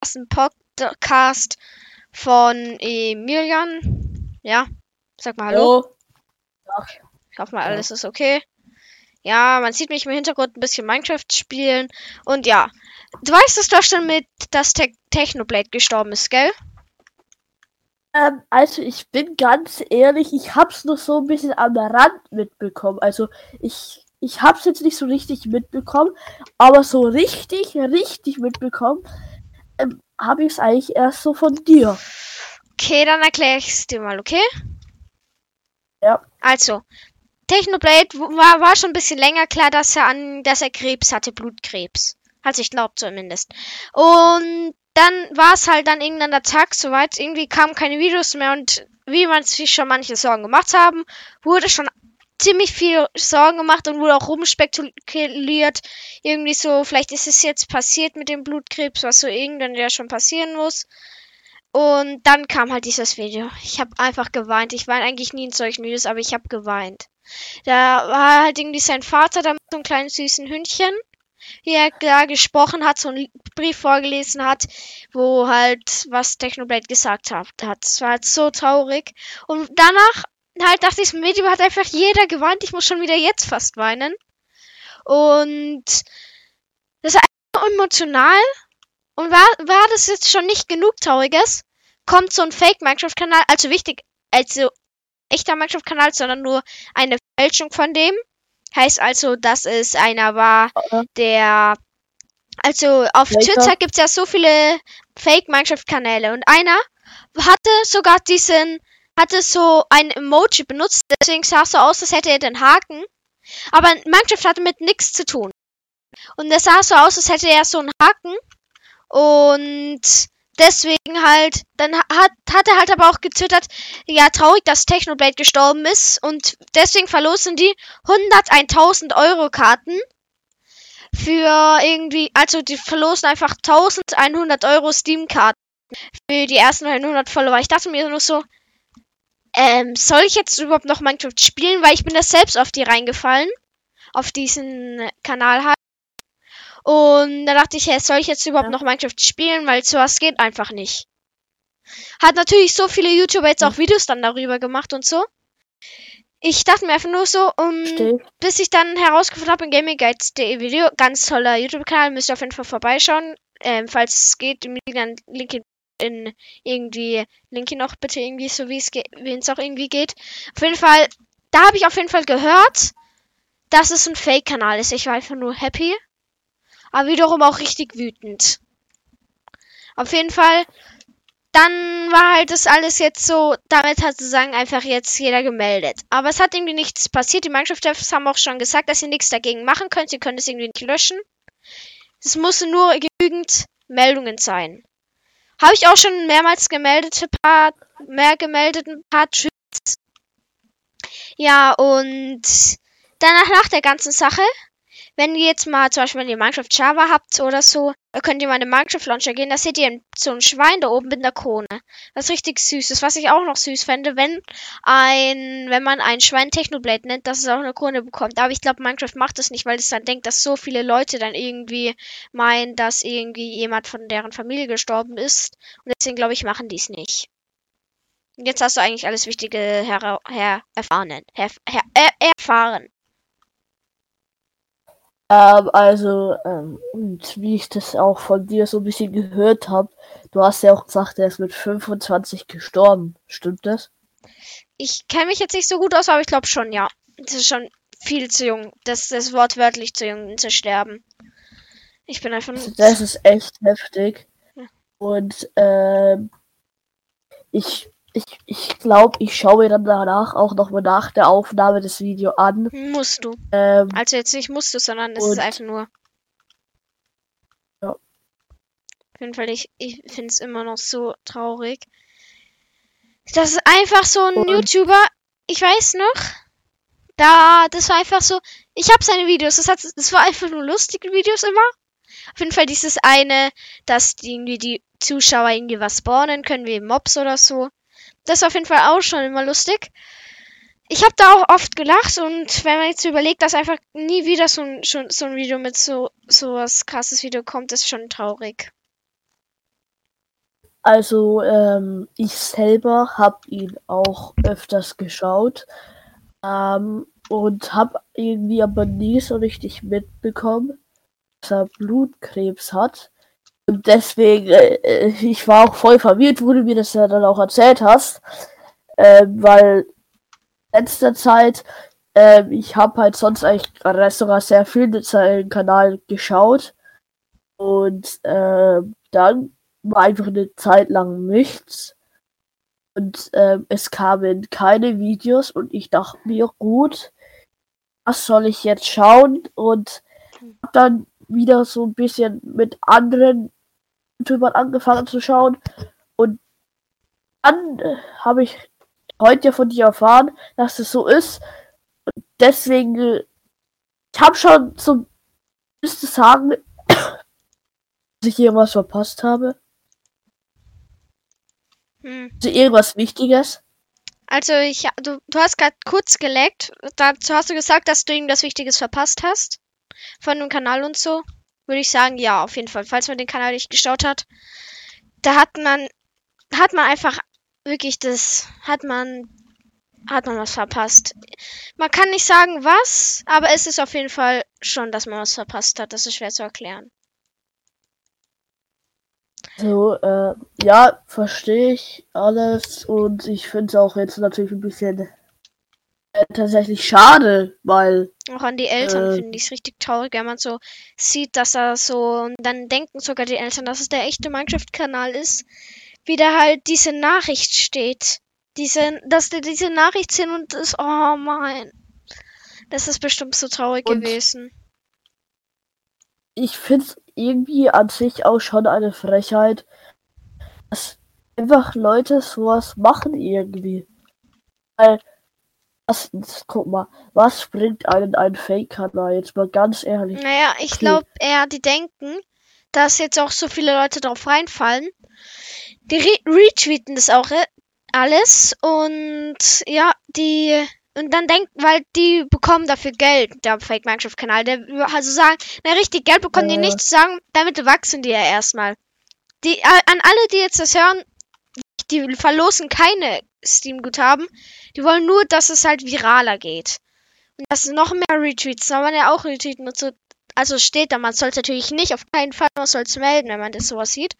ersten Podcast von Emilian. Ja, sag mal Hallo. Oh. Ich hoffe mal, alles ist okay. Ja, man sieht mich im Hintergrund ein bisschen Minecraft spielen. Und ja, du weißt es doch schon mit, dass Te Technoblade gestorben ist, gell? Ähm, also ich bin ganz ehrlich, ich hab's nur so ein bisschen am Rand mitbekommen. Also ich, ich hab's jetzt nicht so richtig mitbekommen, aber so richtig, richtig mitbekommen ähm, habe ich es eigentlich erst so von dir. Okay, dann erkläre ich es dir mal, okay? Ja. Also, Technoblade war, war schon ein bisschen länger klar, dass er an, dass er Krebs hatte, Blutkrebs. Also ich glaube zumindest. Und dann war es halt dann irgendein der Tag soweit, irgendwie kamen keine Videos mehr und wie man sich schon manche Sorgen gemacht haben, wurde schon ziemlich viel Sorgen gemacht und wurde auch rumspekuliert. Irgendwie so, vielleicht ist es jetzt passiert mit dem Blutkrebs, was so irgendwann ja schon passieren muss. Und dann kam halt dieses Video. Ich habe einfach geweint. Ich weine eigentlich nie in solchen Videos, aber ich habe geweint. Da war halt irgendwie sein Vater da mit so einem kleinen süßen Hündchen, wie er da gesprochen hat, so einen Brief vorgelesen hat, wo halt was Technoblade gesagt hat. Das war halt so traurig. Und danach halt nach diesem Video hat einfach jeder geweint. Ich muss schon wieder jetzt fast weinen. Und das ist einfach emotional. Und war, war das jetzt schon nicht genug Trauriges? Kommt so ein Fake-Minecraft-Kanal, also wichtig, also echter Minecraft-Kanal, sondern nur eine Fälschung von dem. Heißt also, dass es einer war, der. Also auf Welcher? Twitter gibt es ja so viele Fake-Minecraft-Kanäle und einer hatte sogar diesen, hatte so ein Emoji benutzt, deswegen sah es so aus, als hätte er den Haken. Aber Minecraft hatte mit nichts zu tun. Und es sah so aus, als hätte er so einen Haken. Und deswegen halt, dann hat, hat er halt aber auch getwittert, ja, traurig, dass Technoblade gestorben ist. Und deswegen verlosen die 101.000 Euro Karten für irgendwie, also die verlosen einfach 1100 Euro Steam-Karten für die ersten 100 Follower. Ich dachte mir nur so, ähm, soll ich jetzt überhaupt noch Minecraft spielen? Weil ich bin da selbst auf die reingefallen. Auf diesen Kanal halt. Und da dachte ich, hey, soll ich jetzt überhaupt Ja. noch Minecraft spielen? Weil sowas geht einfach nicht. Hat natürlich so viele YouTuber jetzt auch Videos dann darüber gemacht und so. Ich dachte mir einfach nur so, um, bis ich dann herausgefunden habe in GamingGuides.de Video, ganz toller YouTube-Kanal, müsst ihr auf jeden Fall vorbeischauen. Ähm, falls es geht, im dann Link in, in irgendwie, Link hier noch bitte irgendwie, so wie es wie es auch irgendwie geht. Auf jeden Fall, da habe ich auf jeden Fall gehört, dass es ein Fake-Kanal ist. Ich war einfach nur happy. Aber wiederum auch richtig wütend. Auf jeden Fall, dann war halt das alles jetzt so, damit hat sozusagen einfach jetzt jeder gemeldet. Aber es hat irgendwie nichts passiert. Die Minecraft-Devs haben auch schon gesagt, dass sie nichts dagegen machen können. Sie können es irgendwie nicht löschen. Es mussten nur genügend Meldungen sein. Habe ich auch schon mehrmals gemeldet, ein paar, mehr gemeldet, ein paar Tweets. Ja, und danach nach der ganzen Sache, wenn ihr jetzt mal zum Beispiel, wenn ihr Minecraft Java habt oder so, könnt ihr mal in den Minecraft Launcher gehen, da seht ihr so ein Schwein da oben mit einer Krone. Was richtig süß ist. Was ich auch noch süß fände, wenn ein, wenn man ein Schwein Technoblade nennt, dass es auch eine Krone bekommt. Aber ich glaube, Minecraft macht das nicht, weil es dann denkt, dass so viele Leute dann irgendwie meinen, dass irgendwie jemand von deren Familie gestorben ist. Und deswegen glaube ich, machen die es nicht. Und jetzt hast du eigentlich alles Wichtige her, her erfahren. Her, her, er, erfahren. Ähm, also, ähm, und wie ich das auch von dir so ein bisschen gehört habe, du hast ja auch gesagt, er ist mit 25 gestorben. Stimmt das? Ich kenne mich jetzt nicht so gut aus, aber ich glaube schon, ja. Das ist schon viel zu jung. Das ist wortwörtlich zu jung, um zu sterben. Ich bin einfach Also das ist echt heftig. Ja. Und ähm, ich, ich, ich glaube, ich schaue mir dann danach auch nochmal nach der Aufnahme des Videos an. Musst du. Ähm, Also jetzt nicht musst du, sondern es ist einfach nur. Ja. Auf jeden Fall, ich, ich finde es immer noch so traurig. Das ist einfach so ein Und- YouTuber, ich weiß noch, da, das war einfach so, ich habe seine Videos, das, hat, das war einfach nur lustige Videos immer. Auf jeden Fall dieses eine, dass die, irgendwie die Zuschauer irgendwie was spawnen können, wie Mobs oder so. Das war auf jeden Fall auch schon immer lustig. Ich habe da auch oft gelacht und wenn man jetzt überlegt, dass einfach nie wieder so ein, schon, so ein Video mit so, so was krasses Video kommt, ist schon traurig. Also, ähm, ich selber habe ihn auch öfters geschaut ähm, und habe irgendwie aber nie so richtig mitbekommen, dass er Blutkrebs hat. Und deswegen, äh, ich war auch voll verwirrt, wo du mir das ja dann auch erzählt hast, äh, weil letzter Zeit, äh, ich habe halt sonst eigentlich sogar sehr viel seinen Kanal geschaut und äh, dann war einfach eine Zeit lang nichts. Und äh, es kamen keine Videos und ich dachte mir, gut, was soll ich jetzt schauen? Und hab dann wieder so ein bisschen mit anderen YouTubern angefangen zu schauen. Und dann äh, habe ich heute von dir erfahren, dass es so ist. Und deswegen, äh, ich habe schon so, müsste sagen, dass ich irgendwas verpasst habe. Hm. Also irgendwas Wichtiges? Also ich, du, du hast gerade kurz geleckt. Dazu hast du gesagt, dass du irgendwas Wichtiges verpasst hast. Von dem Kanal und so. Würde ich sagen, ja, auf jeden Fall. Falls man den Kanal nicht geschaut hat. Da hat man, hat man einfach wirklich das, hat man, hat man was verpasst. Man kann nicht sagen was, aber es ist auf jeden Fall schon, dass man was verpasst hat. Das ist schwer zu erklären. So, äh, ja, verstehe ich alles und ich finde es auch jetzt natürlich ein bisschen tatsächlich schade, weil. Auch an die Eltern äh, finde ich es richtig traurig, wenn man so sieht, dass er so. Und dann denken sogar die Eltern, dass es der echte Minecraft-Kanal ist. Wie da halt diese Nachricht steht. Diese, dass die diese Nachricht sehen und das. Oh mein. Das ist bestimmt so traurig gewesen. Ich finde es irgendwie an sich auch schon eine Frechheit, dass einfach Leute sowas machen irgendwie. Weil, erstens, guck mal, was bringt einen ein Fake-Kanal? Jetzt mal ganz ehrlich. Naja, ich glaube eher, die denken, dass jetzt auch so viele Leute drauf reinfallen. Die re retweeten das auch äh, alles und ja, die und dann denkt, weil die bekommen dafür Geld, der Fake Minecraft Kanal. Der also sagen, na richtig Geld bekommen äh. die nicht, sagen, damit wachsen die ja erstmal. Die an alle, die jetzt das hören, die verlosen keine Steam-Guthaben. Die wollen nur, dass es halt viraler geht. Und dass noch mehr Retweets, soll man ja auch retweeten und so. Also steht da, man soll es natürlich nicht, auf keinen Fall, man soll es melden, wenn man das sowas sieht.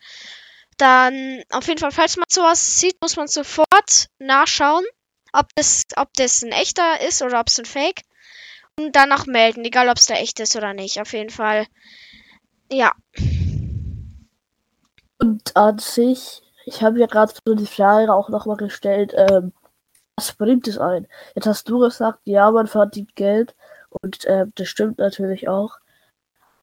Dann, auf jeden Fall, falls man sowas sieht, muss man sofort nachschauen ob das, ob das ein echter ist oder ob es ein Fake. Und danach melden, egal ob es der echt ist oder nicht. Auf jeden Fall. Ja. Und an sich, ich habe ja gerade so die Frage auch nochmal gestellt, ähm, was bringt es ein? Jetzt hast du gesagt, ja, man verdient Geld. Und äh, das stimmt natürlich auch.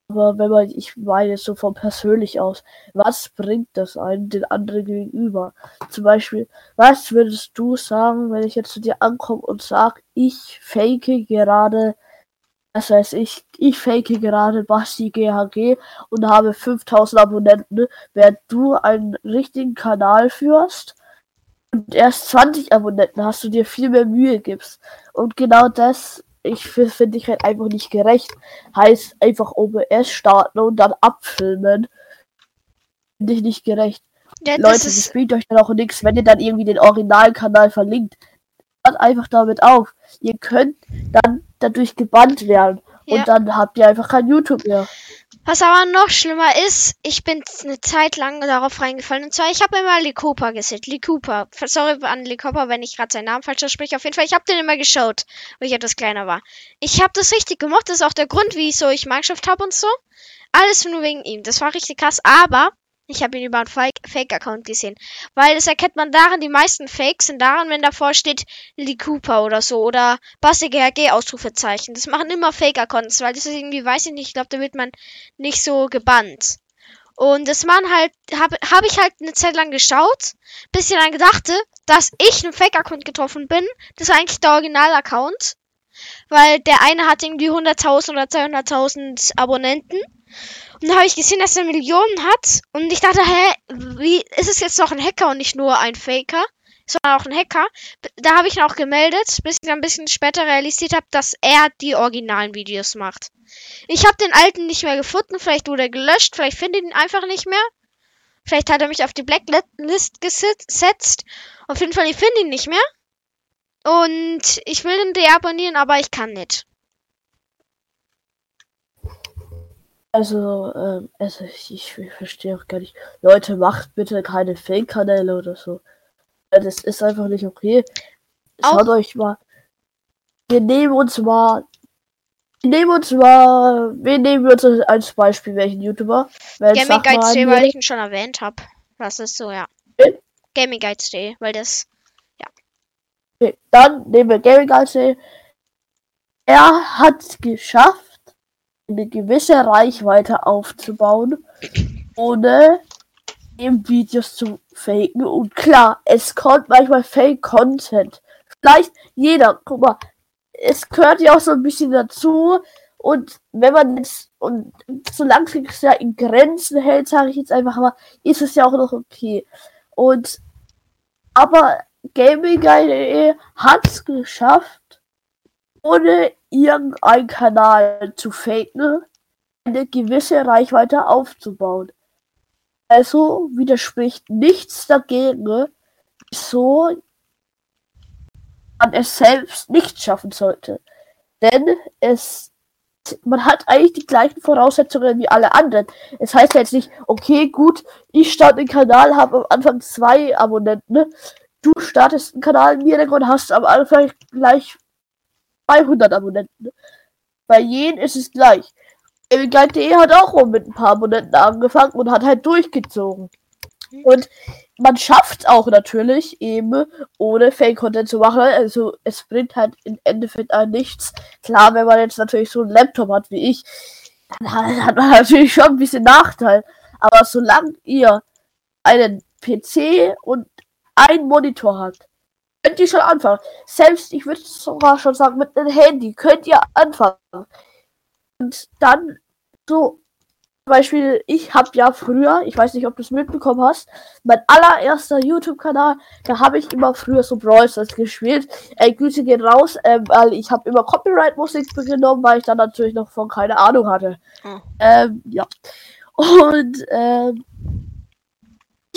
Aber wenn man, ich meine so von persönlich aus, was bringt das einem den anderen gegenüber? Zum Beispiel, was würdest du sagen, wenn ich jetzt zu dir ankomme und sage, ich fake gerade, das heißt, ich, ich fake gerade Basti GHG und habe 5000 Abonnenten, während du einen richtigen Kanal führst und erst 20 Abonnenten hast du dir viel mehr Mühe gibst. Und genau das ich finde ich halt einfach nicht gerecht. Heißt einfach OBS starten und dann abfilmen. Finde ich nicht gerecht. Ja, Leute, das, das bringt euch dann auch nichts, wenn ihr dann irgendwie den Originalkanal verlinkt. Hört einfach damit auf. Ihr könnt dann dadurch gebannt werden. Ja. Und dann habt ihr einfach kein YouTube mehr. Was aber noch schlimmer ist, ich bin eine Zeit lang darauf reingefallen. Und zwar, ich habe immer Likopa gesehen. Likopa. Sorry an Likopa, wenn ich gerade seinen Namen falsch ausspreche. Auf jeden Fall, ich habe den immer geschaut, wo ich etwas kleiner war. Ich habe das richtig gemacht. Das ist auch der Grund, wie ich so ich Mannschaft habe und so. Alles nur wegen ihm. Das war richtig krass. Aber ich habe ihn über einen Fake-Account gesehen. Weil das erkennt man daran, die meisten Fakes sind daran, wenn davor steht Lee Cooper oder so oder Basti GHG Ausrufezeichen. Das machen immer Fake-Accounts, weil das ist irgendwie, weiß ich nicht, ich glaube, da wird man nicht so gebannt. Und das man halt, habe hab ich halt eine Zeit lang geschaut, bis ich dann dachte, dass ich einen Fake-Account getroffen bin. Das war eigentlich der Original-Account. Weil der eine hat irgendwie 100.000 oder 200.000 Abonnenten. Und da habe ich gesehen, dass er Millionen hat. Und ich dachte, hä, wie ist es jetzt noch ein Hacker und nicht nur ein Faker? Sondern auch ein Hacker. Da habe ich ihn auch gemeldet, bis ich dann ein bisschen später realisiert habe, dass er die originalen Videos macht. Ich habe den alten nicht mehr gefunden. Vielleicht wurde er gelöscht. Vielleicht finde ich ihn einfach nicht mehr. Vielleicht hat er mich auf die Blacklist gesetzt. Auf jeden Fall, ich finde ihn nicht mehr. Und ich will ihn deabonnieren, aber ich kann nicht. Also, ähm, also ich, ich verstehe auch gar nicht. Leute, macht bitte keine Fake-Kanäle oder so. Das ist einfach nicht okay. Schaut auch euch mal. Wir nehmen uns mal. Wir nehmen uns mal. Wir nehmen uns als Beispiel welchen YouTuber. Gaming Guides Day, weil ich ihn schon erwähnt habe. Das ist so, ja. Okay. Gaming Guides Day, weil das. Ja. Okay, dann nehmen wir Gaming Guides Day. Er hat geschafft eine gewisse Reichweite aufzubauen, ohne eben Videos zu faken. Und klar, es kommt manchmal Fake-Content. Vielleicht jeder, guck mal, es gehört ja auch so ein bisschen dazu. Und wenn man jetzt, und solange es ja in Grenzen hält, sage ich jetzt einfach mal, ist es ja auch noch okay. Und, aber Gaming hat es geschafft, ohne irgendeinen Kanal zu faken, eine gewisse Reichweite aufzubauen. Also widerspricht nichts dagegen, wieso man es selbst nicht schaffen sollte. Denn es man hat eigentlich die gleichen Voraussetzungen wie alle anderen. Es heißt ja jetzt nicht, okay, gut, ich starte den Kanal, habe am Anfang zwei Abonnenten. Du startest einen Kanal mir und hast am Anfang gleich 200 Abonnenten. Bei jedem ist es gleich. Guide.de hat auch mit ein paar Abonnenten angefangen und hat halt durchgezogen. Und man schafft auch natürlich eben ohne Fake-Content zu machen. Also es bringt halt im Endeffekt an nichts. Klar, wenn man jetzt natürlich so einen Laptop hat wie ich, dann hat man natürlich schon ein bisschen Nachteil. Aber solange ihr einen PC und einen Monitor habt, könnt ihr schon anfangen. Selbst, ich würde sogar schon sagen, mit einem Handy könnt ihr anfangen. Und dann so, zum Beispiel, ich habe ja früher, ich weiß nicht, ob du es mitbekommen hast, mein allererster YouTube-Kanal, da habe ich immer früher so Brawl Stars gespielt. Ey, Grüße gehen raus, ähm, weil ich habe immer Copyright-Musik genommen, weil ich dann natürlich noch von keine Ahnung hatte. Hm. Ähm, ja. Und, ähm,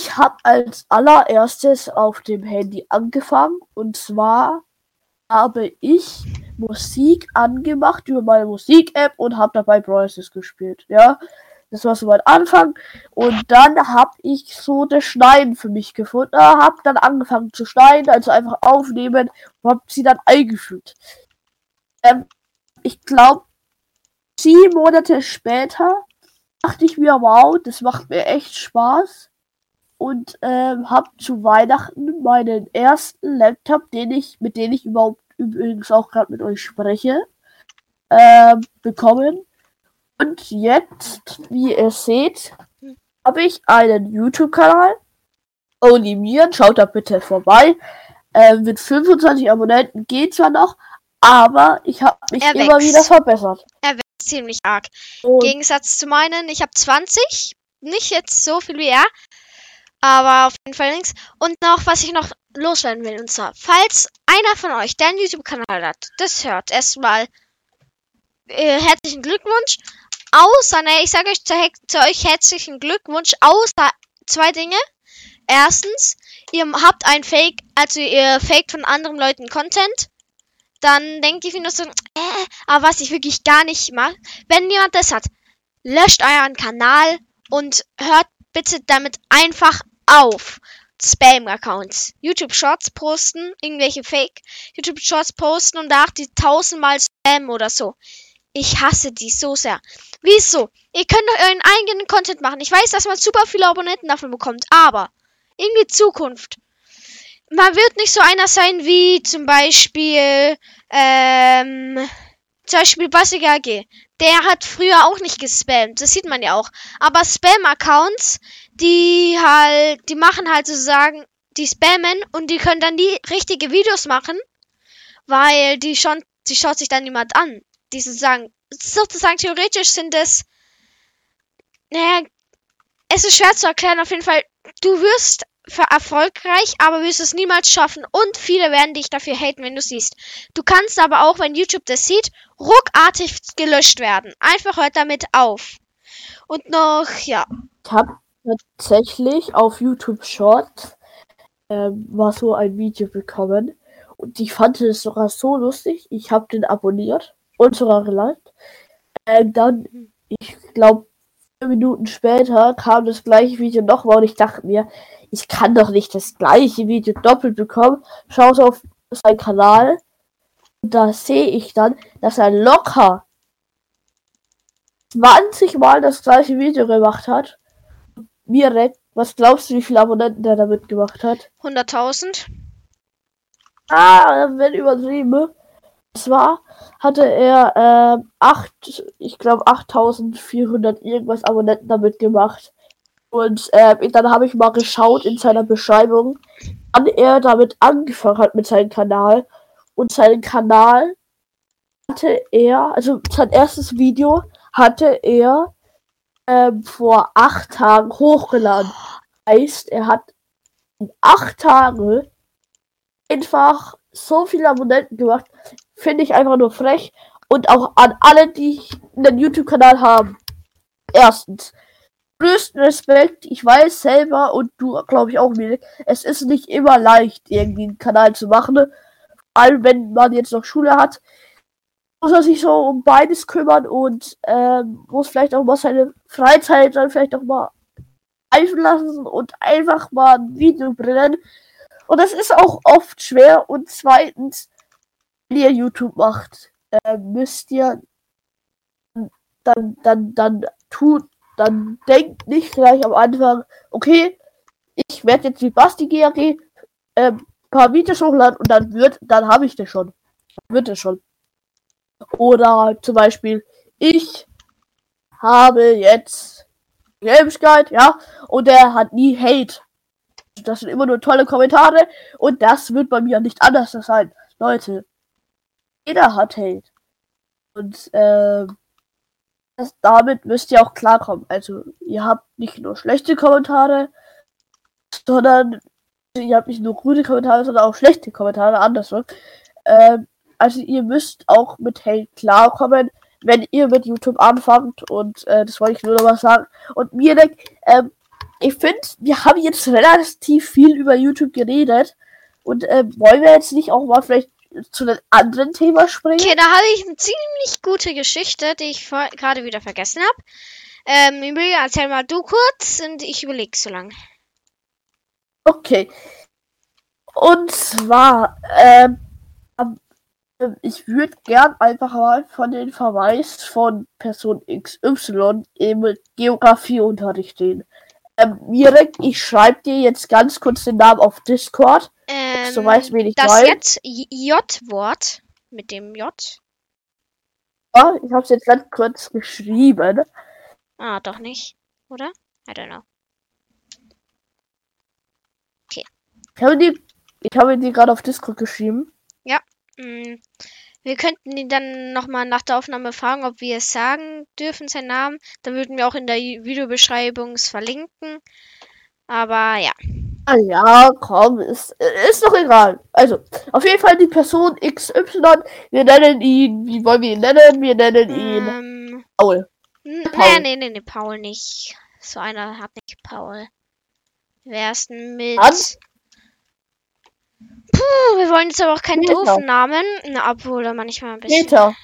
ich habe als allererstes auf dem Handy angefangen und zwar habe ich Musik angemacht über meine Musik-App und habe dabei Brawl gespielt. Ja, das war so mein Anfang. Und dann habe ich so das Schneiden für mich gefunden. Habe dann angefangen zu schneiden, also einfach aufnehmen und habe sie dann eingefügt. Ähm, ich glaube, sieben Monate später dachte ich mir, wow, das macht mir echt Spaß und ähm, habe zu Weihnachten meinen ersten Laptop, den ich, mit dem ich überhaupt übrigens auch gerade mit euch spreche, äh, bekommen. Und jetzt, wie ihr seht, habe ich einen YouTube-Kanal. Onimieren, schaut da bitte vorbei. Äh, mit 25 Abonnenten geht zwar noch, aber ich habe mich er immer wieder verbessert. Er wächst ziemlich arg. Im Gegensatz zu meinen, ich habe 20, nicht jetzt so viel wie er, aber auf jeden Fall links. Und noch, was ich noch loswerden will. Und zwar, falls einer von euch, der einen YouTube-Kanal hat, das hört, erstmal äh, herzlichen Glückwunsch. Außer, ne, ich sage euch zu, zu, euch herzlichen Glückwunsch, außer zwei Dinge. Erstens, ihr habt ein Fake, also ihr faked von anderen Leuten Content. Dann denkt ihr nur so, äh, aber was ich wirklich gar nicht mache. Wenn jemand das hat, löscht euren Kanal und hört bitte damit einfach auf. Spam-Accounts. YouTube Shorts posten, irgendwelche Fake YouTube Shorts posten und danach die tausendmal Spam oder so. Ich hasse die so sehr. Wieso? Ihr könnt doch euren eigenen Content machen. Ich weiß, dass man super viele Abonnenten davon bekommt, aber irgendwie Zukunft. Man wird nicht so einer sein wie zum Beispiel, ähm, zum Beispiel Basig AG. Der hat früher auch nicht gespammt. Das sieht man ja auch. Aber Spam-Accounts, die halt, die machen halt sozusagen, die spammen und die können dann die richtige Videos machen, weil die schon, die schaut sich dann niemand an. Die sozusagen, sozusagen theoretisch sind es, naja, es ist schwer zu erklären. Auf jeden Fall, du wirst erfolgreich, aber wirst es niemals schaffen. Und viele werden dich dafür haten, wenn du siehst. Du kannst aber auch, wenn YouTube das sieht, ruckartig gelöscht werden. Einfach hört damit auf. Und noch, ja. Ich hab tatsächlich auf YouTube Short ähm, mal so ein Video bekommen. Und ich fand es sogar so lustig. Ich habe den abonniert und sogar geliked. Ähm, dann, ich glaube, Minuten später kam das gleiche Video nochmal und ich dachte mir, ich kann doch nicht das gleiche Video doppelt bekommen. Schau auf seinen Kanal und da sehe ich dann, dass er locker 20 Mal das gleiche Video gemacht hat. Mirek, was glaubst du, wie viele Abonnenten der damit gemacht hat? 100.000. Ah, wenn übertrieben. Zwar hatte er äh, acht, ich glaube 8400 irgendwas Abonnenten damit gemacht. Und äh, dann habe ich mal geschaut in seiner Beschreibung, wann er damit angefangen hat mit seinem Kanal. Und seinen Kanal hatte er, also sein erstes Video hatte er ähm, vor acht Tagen hochgeladen. Heißt, er hat in acht Tagen einfach so viele Abonnenten gemacht. Finde ich einfach nur frech. Und auch an alle, die einen YouTube-Kanal haben. Erstens, größten Respekt. Ich weiß selber und du, glaube ich, auch, mir. Es ist nicht immer leicht, irgendwie einen Kanal zu machen. Vor allem, wenn man jetzt noch Schule hat muss er sich so um beides kümmern und ähm, muss vielleicht auch mal seine Freizeit dann vielleicht auch mal eifen lassen und einfach mal ein Video bringen. Und das ist auch oft schwer. Und zweitens, wenn ihr YouTube macht, äh, müsst ihr dann, dann, dann tut, dann denkt nicht gleich am Anfang, okay, ich werde jetzt wie Basti GAG äh, paar Videos hochladen und dann wird, dann habe ich das schon. Wird es schon. Oder zum Beispiel, ich habe jetzt Games ja, und er hat nie Hate. Das sind immer nur tolle Kommentare und das wird bei mir nicht anders sein. Leute, jeder hat Hate. Und äh, das, damit müsst ihr auch klarkommen. Also, ihr habt nicht nur schlechte Kommentare, sondern ihr habt nicht nur gute Kommentare, sondern auch schlechte Kommentare, andersrum. Ähm, also ihr müsst auch mit Hate klarkommen, wenn ihr mit YouTube anfangt. Und äh, das wollte ich nur noch mal sagen. Und mir denkt, ähm, ich finde, wir haben jetzt relativ viel über YouTube geredet. Und äh, wollen wir jetzt nicht auch mal vielleicht zu einem anderen Thema springen? Okay, da habe ich eine ziemlich gute Geschichte, die ich gerade wieder vergessen habe. Ähm, Emilia, erzähl mal du kurz und ich überlege so lange. Okay. Und zwar, ähm, ich würde gern einfach mal von den Verweis von Person XY im Geografieunterricht stehen. Ähm, Mirek, ich schreibe dir jetzt ganz kurz den Namen auf Discord. Ähm, so weiß, wen ich das jetzt J-Wort mit dem J. Ja, ich habe es jetzt ganz kurz geschrieben. Ah, doch nicht, oder? I don't know. Okay. Ich habe die, ich habe die gerade auf Discord geschrieben. Ja. Mm, wir könnten ihn dann nochmal nach der Aufnahme fragen, ob wir es sagen dürfen, seinen Namen. Dann würden wir auch in der Videobeschreibung es verlinken. Aber ja. Ah ja, komm, ist, ist doch egal. Also, auf jeden Fall die Person XY. Wir nennen ihn, wie wollen wir ihn nennen? Wir nennen ihn ähm, Paul. Paul. Nee, nee, nee, Paul nicht. So einer hat nicht Paul. Wer ist denn mit. Hans? Wir wollen jetzt aber auch keinen Peter. doofen Namen. Na, obwohl er manchmal ein bisschen. Peter.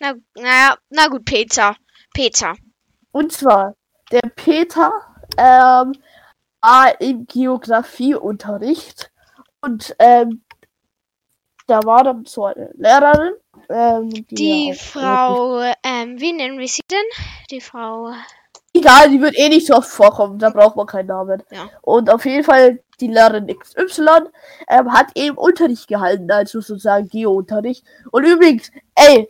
Na, na, na gut, Peter. Peter. Und zwar, der Peter ähm, war im Geografieunterricht und ähm, da war dann so eine Lehrerin. Ähm, die, die Frau, ähm, wie nennen wir sie denn? Die Frau. Egal, die wird eh nicht so oft vorkommen, da braucht man keinen Namen. Ja. Und auf jeden Fall die Lehrerin XY ähm, hat eben Unterricht gehalten, also sozusagen Geo-Unterricht. Und übrigens, ey,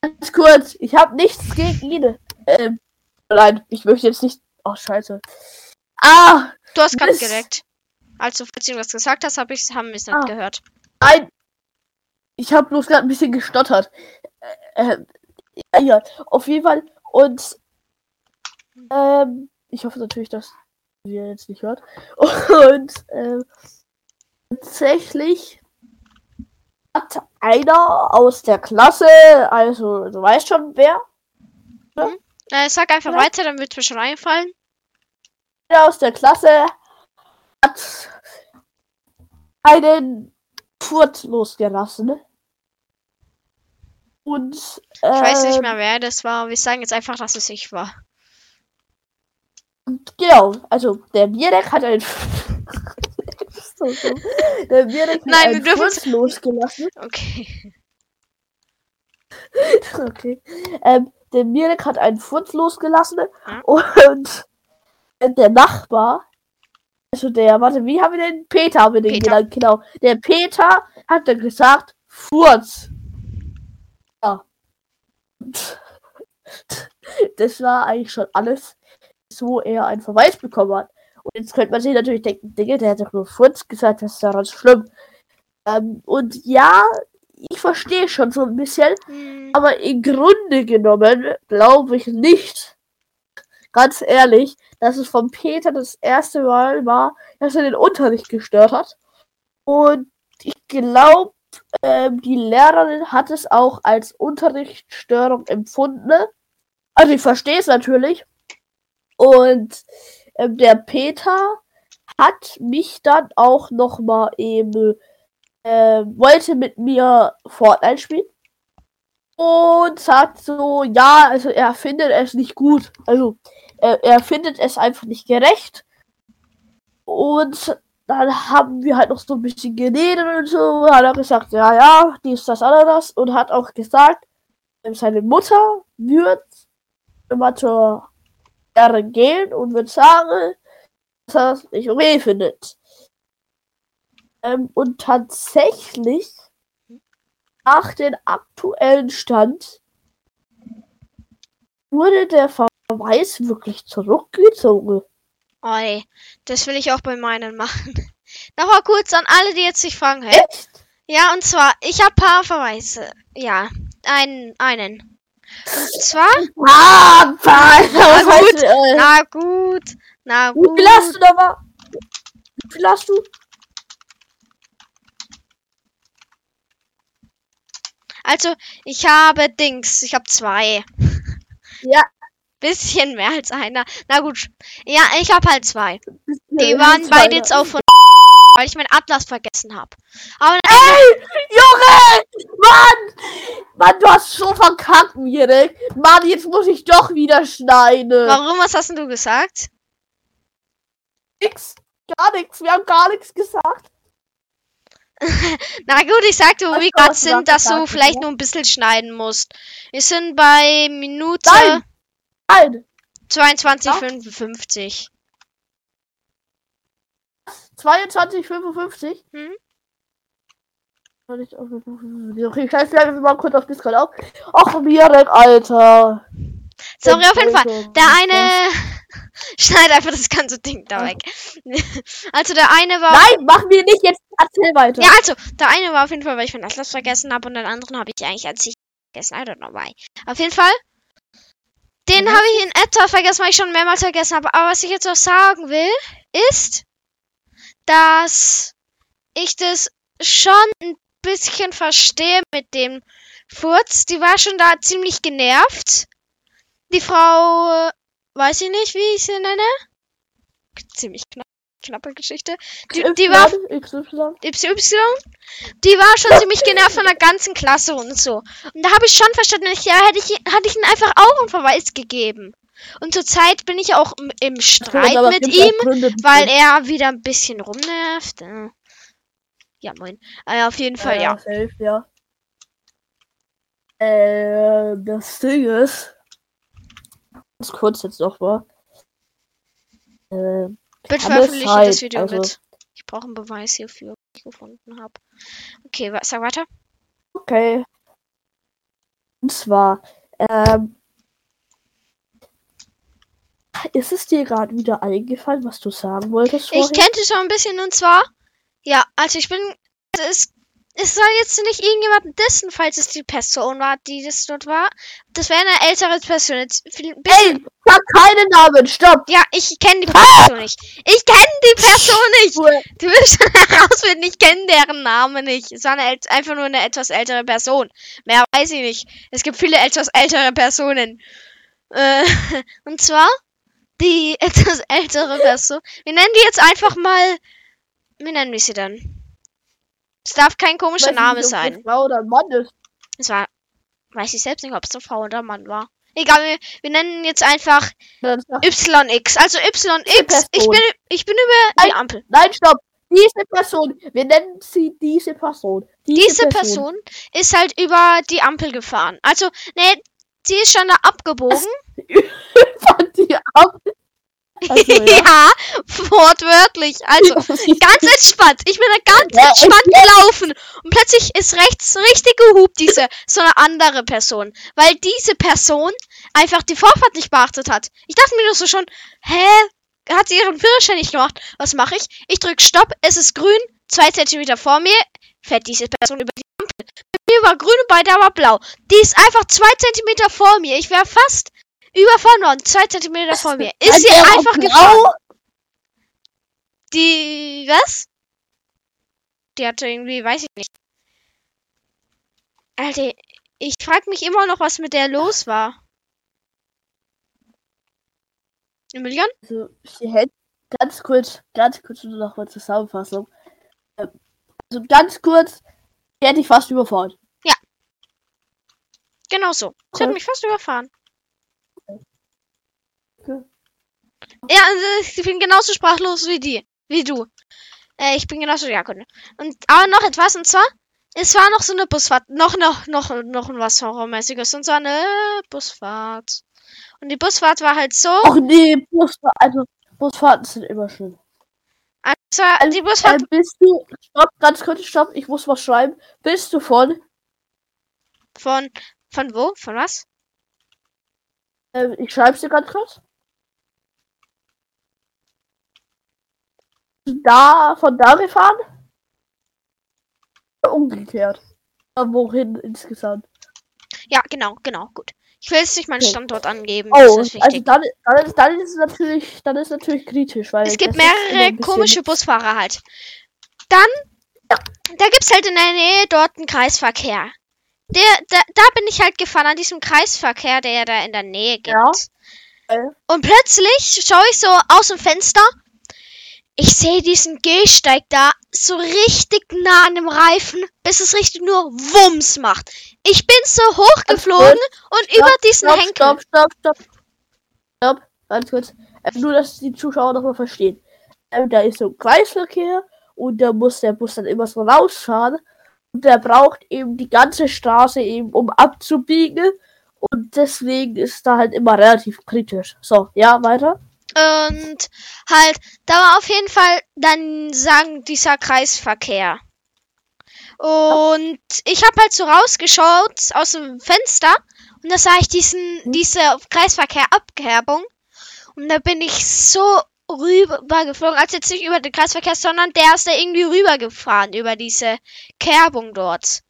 ganz kurz, ich habe nichts gegen ihn. Ähm, nein, ich möchte jetzt nicht. Oh, scheiße. Ah! Du hast gerade direkt. Also, falls du was gesagt hast, hab ich, haben wir es nicht ah, gehört. Nein! Ich habe bloß gerade ein bisschen gestottert. Äh, äh, ja, auf jeden Fall. Und ähm, ich hoffe natürlich, dass ihr jetzt nicht hört. Und äh, tatsächlich hat einer aus der Klasse, also du weißt schon wer. Ne? Mhm. Äh, sag einfach ja. weiter, dann wird mir schon einfallen. einer aus der Klasse hat einen Furz losgelassen. Und Ich weiß nicht ähm, mehr, wer das war. Wir sagen jetzt einfach, dass es ich war. Genau, also der Mirek hat einen. so dumm. Der Mirek hat Nein, wir einen dürfen Furz losgelassen. Okay. Okay. Ähm, der Mirek hat einen Furz losgelassen Ja. und der Nachbar, also der, warte, wie haben wir den? Peter haben wir den Peter. genannt, genau. Der Peter hat dann gesagt, Furz. Ja. Das war eigentlich schon alles, so er einen Verweis bekommen hat. Und jetzt könnte man sich natürlich denken, Dinge, der hat doch nur Furz gesagt, das ist daran schlimm. Ähm, und ja, ich verstehe schon so ein bisschen, Hm, aber im Grunde genommen glaube ich nicht, ganz ehrlich, dass es von Peter das erste Mal war, dass er den Unterricht gestört hat. Und ich glaube, ähm, die Lehrerin hat es auch als Unterrichtsstörung empfunden. Also ich verstehe es natürlich. Und ähm, der Peter hat mich dann auch noch mal eben äh, wollte mit mir Fortnite spielen und sagt so, ja, also er findet es nicht gut. Also er, er findet es einfach nicht gerecht. Und dann haben wir halt noch so ein bisschen geredet und so. Hat er gesagt, ja, ja, dies, das, anderes. Und hat auch gesagt, ähm, seine Mutter wird immer zur Lehrerin gehen und wird sagen, dass er es nicht okay findet. Ähm, und tatsächlich nach dem aktuellen Stand wurde der Verweis wirklich zurückgezogen. oi, das will ich auch bei meinen machen. Nochmal kurz an alle, die jetzt sich fragen, hä? Echt? Ja, und zwar, ich habe paar Verweise. Ja, einen, einen. Und zwar, Ah, was gut. heißt, äh, na gut, na Wie gut. viel hast du nochmal? Wie viel hast du? Also, ich habe Dings, ich habe zwei. Ja. Bisschen mehr als einer. Na gut. Ja, ich habe halt zwei. Die waren beide jetzt auch von weil ich meinen Atlas vergessen habe. Aber Ey, Junge! Mann! Mann, du hast so verkackt, Mirek. Mann, jetzt muss ich doch wieder schneiden. warum, was hast denn du gesagt? Nix. Gar nichts. Wir haben gar nichts gesagt. Na gut, ich sagte, wo wir gerade sind, dass du vielleicht nur ein bisschen schneiden musst. Wir sind bei Minute Nein. Nein. 22,55. 22,55. Hm? Soll ich auf- Okay, ich schreibe vielleicht mal kurz auf Discord auf. Ach, Mirek, Alter. Sorry, auf jeden Fall. Der eine. Schneid einfach das ganze Ding da weg. Also, der eine war. Nein, mach mir nicht jetzt. Erzähl weiter. Ja, also, der eine war auf jeden Fall, weil ich meinen Atlas vergessen habe und den anderen habe ich eigentlich als ich vergessen. I don't know why. Auf jeden Fall. Den Mhm. habe ich in etwa vergessen, weil ich schon mehrmals vergessen habe. Aber was ich jetzt noch sagen will, ist, dass ich das schon ein bisschen verstehe mit dem Furz. Die war schon da ziemlich genervt. Die Frau, äh, weiß ich nicht, wie ich sie nenne. Ziemlich knapp, knappe Geschichte. Die, die war XY. Die war schon ziemlich genervt von der ganzen Klasse und so. Und da habe ich schon verstanden, ich, ja, hätte ich, hatte ich ihm einfach auch einen Verweis gegeben. Und zurzeit bin ich auch im- Streit Aber mit ihm, weil er wieder ein bisschen rumnervt. Äh. Ja, moin. Äh, auf jeden Fall, ja. Safe, ja. Äh, das Ding ist. Ganz kurz jetzt noch mal. Äh, Bitte veröffentliche das sein, Video also- mit. Ich brauche einen Beweis hierfür, den ich gefunden habe. Okay, wa- sag weiter. okay. Und zwar, ähm. Ist es dir gerade wieder eingefallen, was du sagen wolltest Ich vorhin? kennte schon ein bisschen und zwar, ja, also ich bin, also es, es soll jetzt nicht irgendjemanden dissen, falls es die Person war, die das dort war. Das wäre eine ältere Person. Jetzt Ey, sag keinen Namen, stopp! ja, ich kenne die Person nicht. Ich kenne die Person nicht. Du wirst schon herausfinden, ich kenne deren Namen nicht. Es war eine, einfach nur eine etwas ältere Person. Mehr weiß ich nicht. Es gibt viele etwas ältere Personen. Äh, und zwar die etwas ältere Person. Wir nennen die jetzt einfach mal. Wie nennen wir sie dann? Es darf kein komischer Weiß Name nicht, sein. Frau oder Mann ist. Es war. Weiß ich selbst nicht, ob es eine Frau oder ein Mann war. Egal, wir, wir nennen jetzt einfach YX. Also YX. Ich Person. bin, ich bin über die Nein. Ampel. Nein, stopp. Diese Person. Wir nennen sie diese Person. Diese Person ist halt über die Ampel gefahren. Also, ne, sie ist schon da abgebogen. Von dir ab. Also, ja. ja, wortwörtlich. Also, ganz entspannt. Ich bin da ganz Ja, entspannt gelaufen. Und plötzlich ist rechts richtig gehupt diese, so eine andere Person. Weil diese Person einfach die Vorfahrt nicht beachtet hat. Ich dachte mir nur so schon, hä? Hat sie ihren Führerschein nicht gemacht? Was mache ich? Ich drück Stopp, es ist grün, zwei Zentimeter vor mir, fährt diese Person über die Ampel. Mir war grün und bei der war blau. Die ist einfach zwei Zentimeter vor mir. Ich wäre fast überfahren worden, zwei Zentimeter vor mir. Ist sie einfach gefahren. Die, was? Die hatte irgendwie, weiß ich nicht. Alter, ich frag mich immer noch, was mit der los war. Emilian? Also, sie hätte ganz kurz, ganz kurz noch mal Zusammenfassung. Ähm, Also ganz kurz, die hätte ich fast überfahren. Genau so. Sie hat Okay. mich fast überfahren. Okay. Ja, also ich bin genauso sprachlos wie die. Wie du. Äh, ich bin genauso, ja, gut. Und, aber noch etwas, und zwar, es war noch so eine Busfahrt. Noch, noch, noch, noch was Horrormäßiges. Und zwar eine Busfahrt. Und die Busfahrt war halt so. Ach nee, Busfahr also Busfahrten sind immer schön. Also, die Busfahrt Äh, bist du, stopp, ganz kurz, stopp, ich muss was schreiben. Bist du von, von. Von wo? Von was? äh, ich schreib's dir ganz kurz. Da, von da gefahren? Umgekehrt. Aber wohin insgesamt? Ja, genau, genau, gut. Ich will jetzt nicht meinen. Standort angeben. Oh, ist also dann, dann, ist, dann ist es natürlich, dann ist natürlich kritisch, weil es gibt mehrere komische Busfahrer halt. Dann, da gibt's halt in der Nähe dort einen Kreisverkehr. Der, da, da bin ich halt gefahren an diesem Kreisverkehr, der ja da in der Nähe gibt. Ja. Und plötzlich schaue ich so aus dem Fenster. Ich sehe diesen Gehsteig da so richtig nah an dem Reifen, bis es richtig nur Wumms macht. Ich bin so hochgeflogen und über diesen stopp, Henkel. Stopp, stopp, stopp. Stopp, ganz kurz. Äh, nur, dass die Zuschauer noch mal verstehen. Ähm, da ist so ein Kreisverkehr und da muss der Bus dann immer so rausfahren. Und der braucht eben die ganze Straße eben, um abzubiegen. Und deswegen ist da halt immer relativ kritisch. So, ja, weiter. Und halt, da war auf jeden Fall dann sagen dieser Kreisverkehr. Und ich habe halt so rausgeschaut aus dem Fenster und da sah ich diesen, diese Kreisverkehr-Abkerbung. Und da bin ich so rübergeflogen, also jetzt nicht über den Kreisverkehr, sondern der ist da irgendwie rübergefahren, über diese Kerbung dort.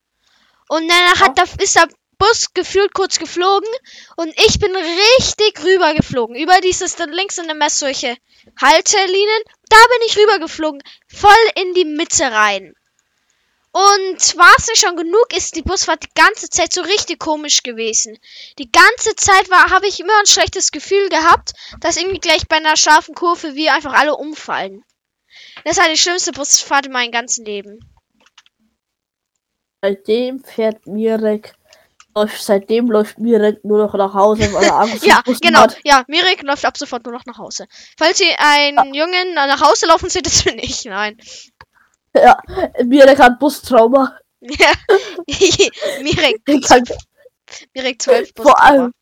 Und dann hat da, ist der Bus gefühlt kurz geflogen und ich bin richtig rübergeflogen. Über dieses, da links sind immer solche Haltelinien. Da bin ich rübergeflogen. Voll in die Mitte rein. Und war es nicht schon genug, ist die Busfahrt die ganze Zeit so richtig komisch gewesen. Die ganze Zeit war, habe ich immer ein schlechtes Gefühl gehabt, dass irgendwie gleich bei einer scharfen Kurve wir einfach alle umfallen. Das war die schlimmste Busfahrt in meinem ganzen Leben. Seitdem fährt Mirek. Läuft, seitdem läuft Mirek nur noch nach Hause, weil er Angst Ja, genau. hat. Ja, Mirek läuft ab sofort nur noch nach Hause. Falls Sie einen Jungen nach Hause laufen seht, das bin ich. Nein. Ja, Mirek hat Bustrauma. Ja. Mirek, Mirek 12 Bus. vor allem.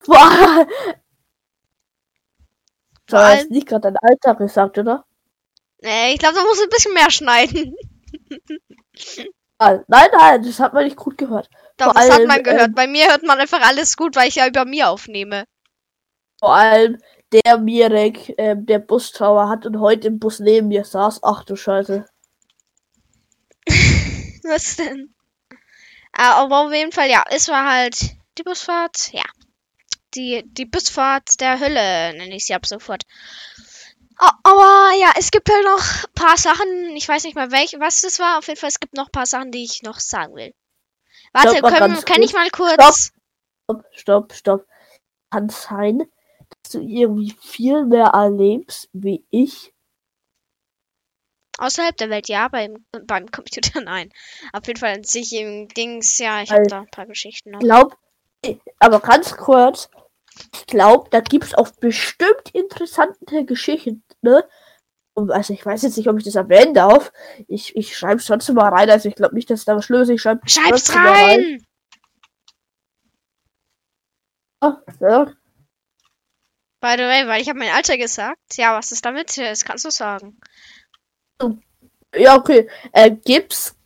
Vor allem. Du hast nicht gerade dein Alter gesagt, oder? Nee, ich glaube, da muss ein bisschen mehr schneiden. Nein, nein, nein, das hat man nicht gut gehört. Doch, Vor das hat man gehört. ähm, Bei mir hört man einfach alles gut, weil ich ja über mir aufnehme. Vor allem der Mirek, ähm, der Bustrauer hat und heute im Bus neben mir saß. Ach du Scheiße. Was denn? Ah, Aber auf jeden Fall, ja, es war halt die Busfahrt, ja. Die, die Busfahrt der Hölle, nenne ich sie ab sofort. Aber ja, es gibt halt noch ein paar Sachen, ich weiß nicht mal welche, was das war. Auf jeden Fall, es gibt noch ein paar Sachen, die ich noch sagen will. Warte, Stopp können, kann ich kurz. mal kurz. Stopp, stopp, stopp. Kann sein, du irgendwie viel mehr erlebst wie ich. Außerhalb der Welt, ja, beim, beim Computer nein. Auf jeden Fall an sich im Dings, ja, ich habe da ein paar Geschichten noch. Ich glaub, aber ganz kurz, ich glaube, da gibt's auch bestimmt interessante Geschichten, ne? Also ich weiß jetzt nicht, ob ich das erwähnen darf. Ich, ich schreibe es trotzdem mal rein. Also ich glaube nicht, dass da was Schlimmes ist. Ich schreibe Schreib's trotzdem mal rein! Ja. By the way, weil ich habe mein Alter gesagt. Ja, was ist damit? Das kannst du sagen. Ja, okay. Äh, gibt's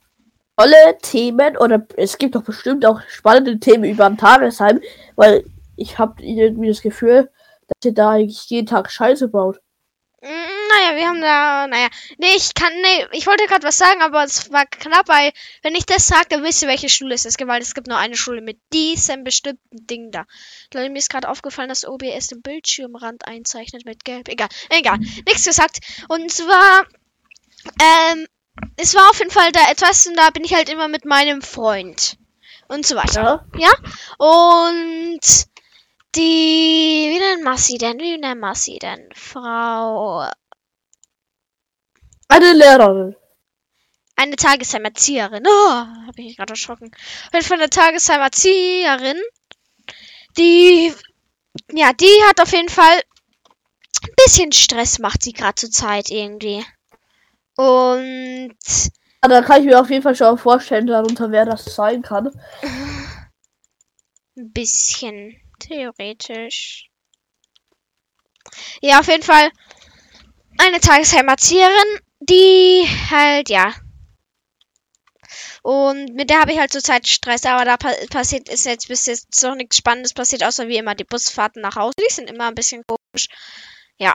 tolle Themen oder es gibt doch bestimmt auch spannende Themen über ein Tagesheim, weil ich habe irgendwie das Gefühl, dass ihr da eigentlich jeden Tag Scheiße baut. Mm, Naja, wir haben da, naja, nee, ich kann, nee, ich wollte gerade was sagen, aber es war knapp, weil, wenn ich das sage, dann wisst ihr, welche Schule es ist, weil es gibt nur eine Schule mit diesem bestimmten Ding da. Leute, mir ist gerade aufgefallen, dass OBS den Bildschirmrand einzeichnet mit Gelb. Egal, egal, nichts gesagt. Und zwar, ähm, es war auf jeden Fall da etwas, und da bin ich halt immer mit meinem Freund. Und so weiter. Ja? Und die, wie nennt man sie denn? Wie nennt man sie denn? Frau, Eine Lehrerin. eine Tagesheimerzieherin. Oh, habe ich mich gerade erschrocken. Jeden Fall eine Tagesheimerzieherin. Die, ja, die hat auf jeden Fall ein bisschen Stress macht sie gerade zur Zeit irgendwie. Und Ja, da kann ich mir auf jeden Fall schon vorstellen, darunter wer das sein kann. ein bisschen theoretisch. Ja, auf jeden Fall eine Tagesheimerzieherin, die halt, ja. Und mit der habe ich halt zurzeit Stress, aber da pa passiert ist jetzt bis jetzt noch nichts Spannendes passiert, außer wie immer die Busfahrten nach Hause. Die sind immer ein bisschen komisch. Ja.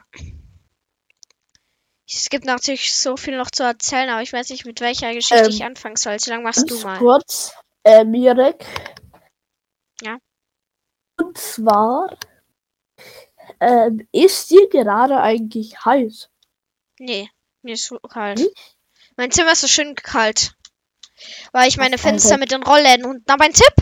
Es gibt natürlich so viel noch zu erzählen, aber ich weiß nicht, mit welcher Geschichte Ähm, ich anfangen soll. So lange machst du mal. kurz, äh, Mirek. Ja. Und zwar, ähm, ist dir gerade eigentlich heiß? Nee, mir ist so kalt. Nicht? Mein Zimmer ist so schön kalt. Weil ich meine Fenster mit den Rollläden und noch mein Tipp.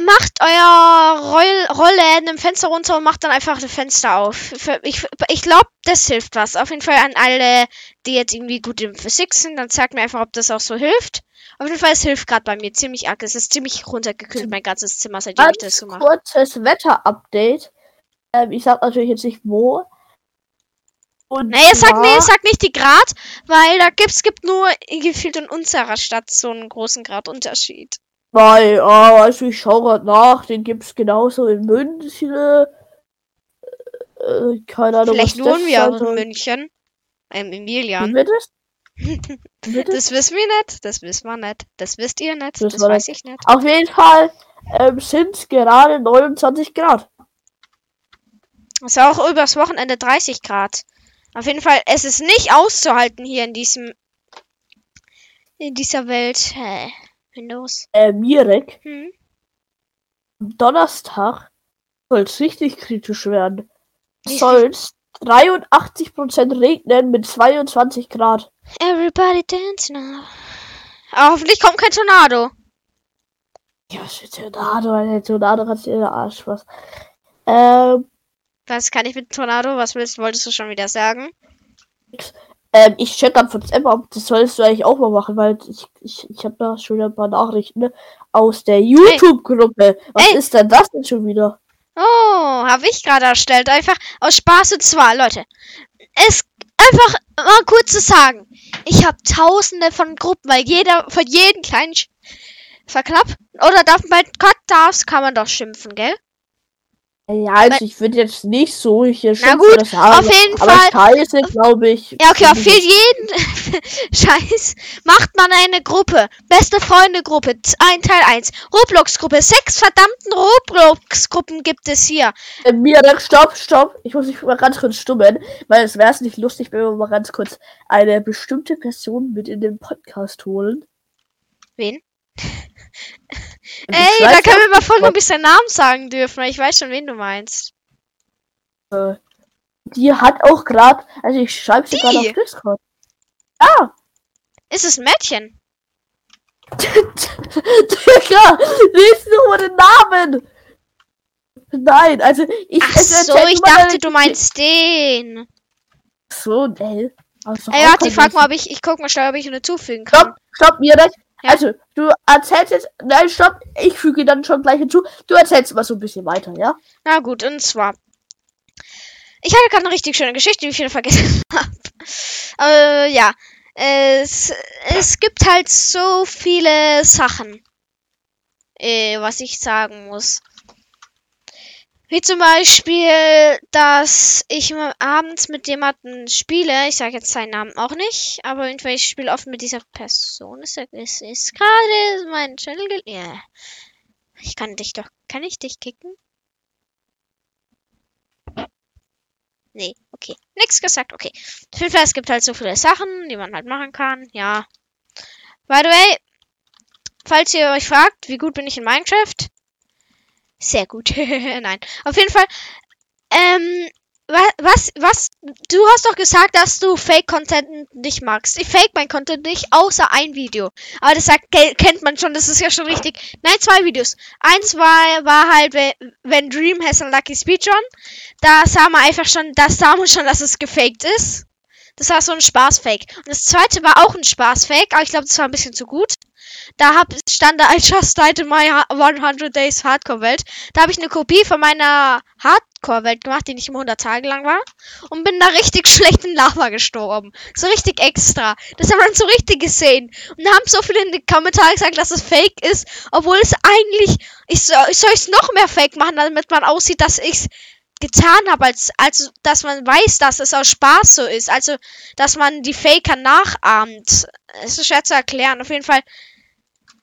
Macht euer Roll Rollläden im Fenster runter und macht dann einfach die Fenster auf. Ich, ich glaube, das hilft was. Auf jeden Fall an alle, die jetzt irgendwie gut in Physik sind, dann sagt mir einfach, ob das auch so hilft. Auf jeden Fall, es hilft gerade bei mir ziemlich arg. Es ist ziemlich runtergekühlt, mein ganzes Zimmer, seitdem ich das Ganz so mache. kurzes Wetter-Update. Ähm, ich sag natürlich jetzt nicht wo. Und Nee, sag, nee, sag nicht die Grad, weil da gibt's gibt nur gefühlt in unserer Stadt so einen großen Gradunterschied. Weil, ah, also ich schau grad nach, den gibt's genauso in München. Äh, keine Ahnung, Vielleicht was das wohnen wir auch in. München. Ähm, in Wie Milian. es? Das wissen wir nicht. Das wissen wir nicht. Das wisst ihr nicht. Das Das, weiß ich nicht. Auf jeden Fall ähm, sind gerade 29 Grad. Es war auch übers Wochenende 30 Grad. Auf jeden Fall, es ist nicht auszuhalten hier in diesem. In dieser Welt. Hä? Windows. Äh, Mirek, Hm? am Donnerstag soll es richtig kritisch werden. Soll es 83% regnen mit 22 Grad. Everybody dance now. Aber hoffentlich kommt kein Tornado. Ja, was für Tornado, Alter. Tornado hat in der Arsch was. Ähm, Was kann ich mit Tornado? Was willst, wolltest du schon wieder sagen? ähm, ich check grad von ab, das solltest du eigentlich auch mal machen, weil ich, ich, ich habe da schon ein paar Nachrichten ne, aus der YouTube-Gruppe. Was Ey. ist denn das denn schon wieder? Oh, habe ich gerade erstellt. Einfach aus Spaß und zwar, Leute. Es einfach mal kurz zu sagen. Ich habe tausende von Gruppen, weil jeder, von jedem kleinen Sch Verknapp. Oder darf bei Gott darfst, kann man doch schimpfen, gell? Ja, also ich würde jetzt nicht so hier Na schimpfen gut, oder sagen, auf jeden aber Fall. Scheiße, glaube ich. Ja, okay, auf jeden Scheiß macht man eine Gruppe. Beste Freunde-Gruppe, ein Teil 1. Roblox-Gruppe, sechs verdammten Roblox-Gruppen gibt es hier. Äh, Mirek, stopp, stopp. Ich muss mich mal ganz kurz stummen, weil es wäre es nicht lustig, wenn wir mal ganz kurz eine bestimmte Person mit in den Podcast holen. Wen? Ey, da können wir mal voll ein bisschen Namen sagen dürfen, weil ich weiß schon, wen du meinst. äh, Die hat auch gerade, also ich schreibe sie gerade auf Discord. Ah! Ist es ein Mädchen? Digga, lies nur den Namen! Nein, also ich. Ach so, ich mal dachte, du meinst den. So, nee. Also, Ey, warte, ich frag mal, ob ich, ich guck mal schnell, ob ich ihn hinzufügen kann. Stopp, stopp, Mirek. Ja. Also, du erzählst jetzt. Nein, stopp. Ich füge dann schon gleich hinzu. Du erzählst mal so ein bisschen weiter, ja? Na gut, und zwar. Ich hatte gerade eine richtig schöne Geschichte, die ich wieder vergessen habe. äh, ja. Es, es gibt halt so viele Sachen, äh, was ich sagen muss. Wie zum Beispiel, dass ich immer abends mit jemandem spiele. Ich sage jetzt seinen Namen auch nicht, aber irgendwie ich spiele oft mit dieser Person. Ist, ist, ist gerade mein Channel. Ja. Ich kann dich doch. Kann ich dich kicken? Nee, okay. Nix gesagt, okay. Auf jeden Fall, es gibt halt so viele Sachen, die man halt machen kann. Ja. By the way, falls ihr euch fragt, wie gut bin ich in Minecraft? Sehr gut. Nein. Auf jeden Fall, ähm, wa- was, was, du hast doch gesagt, dass du Fake-Content nicht magst. Ich fake mein Content nicht, außer ein Video. Aber das sagt, ke- kennt man schon, das ist ja schon richtig. Nein, zwei Videos. Eins war, war halt, we- wenn Dream has a lucky speedrun. Da sah man einfach schon, da sah man schon, dass es gefaked ist. Das war so ein Spaß-Fake. Und das zweite war auch ein Spaß-Fake, aber ich glaube, das war ein bisschen zu gut. Da hab, stand da, I just died in my ha- 100 Days Hardcore-Welt. Da habe ich eine Kopie von meiner Hardcore-Welt gemacht, die nicht immer 100 Tage lang war. Und bin da richtig schlecht in Lava gestorben. So richtig extra. Das haben wir so richtig gesehen. Und da haben so viele in den Kommentaren gesagt, dass es fake ist. Obwohl es eigentlich, ich soll, es noch mehr fake machen, damit man aussieht, dass ich getan habe, als, als dass man weiß, dass es aus Spaß so ist. Also, dass man die Faker nachahmt. Es ist schwer zu erklären. Auf jeden Fall,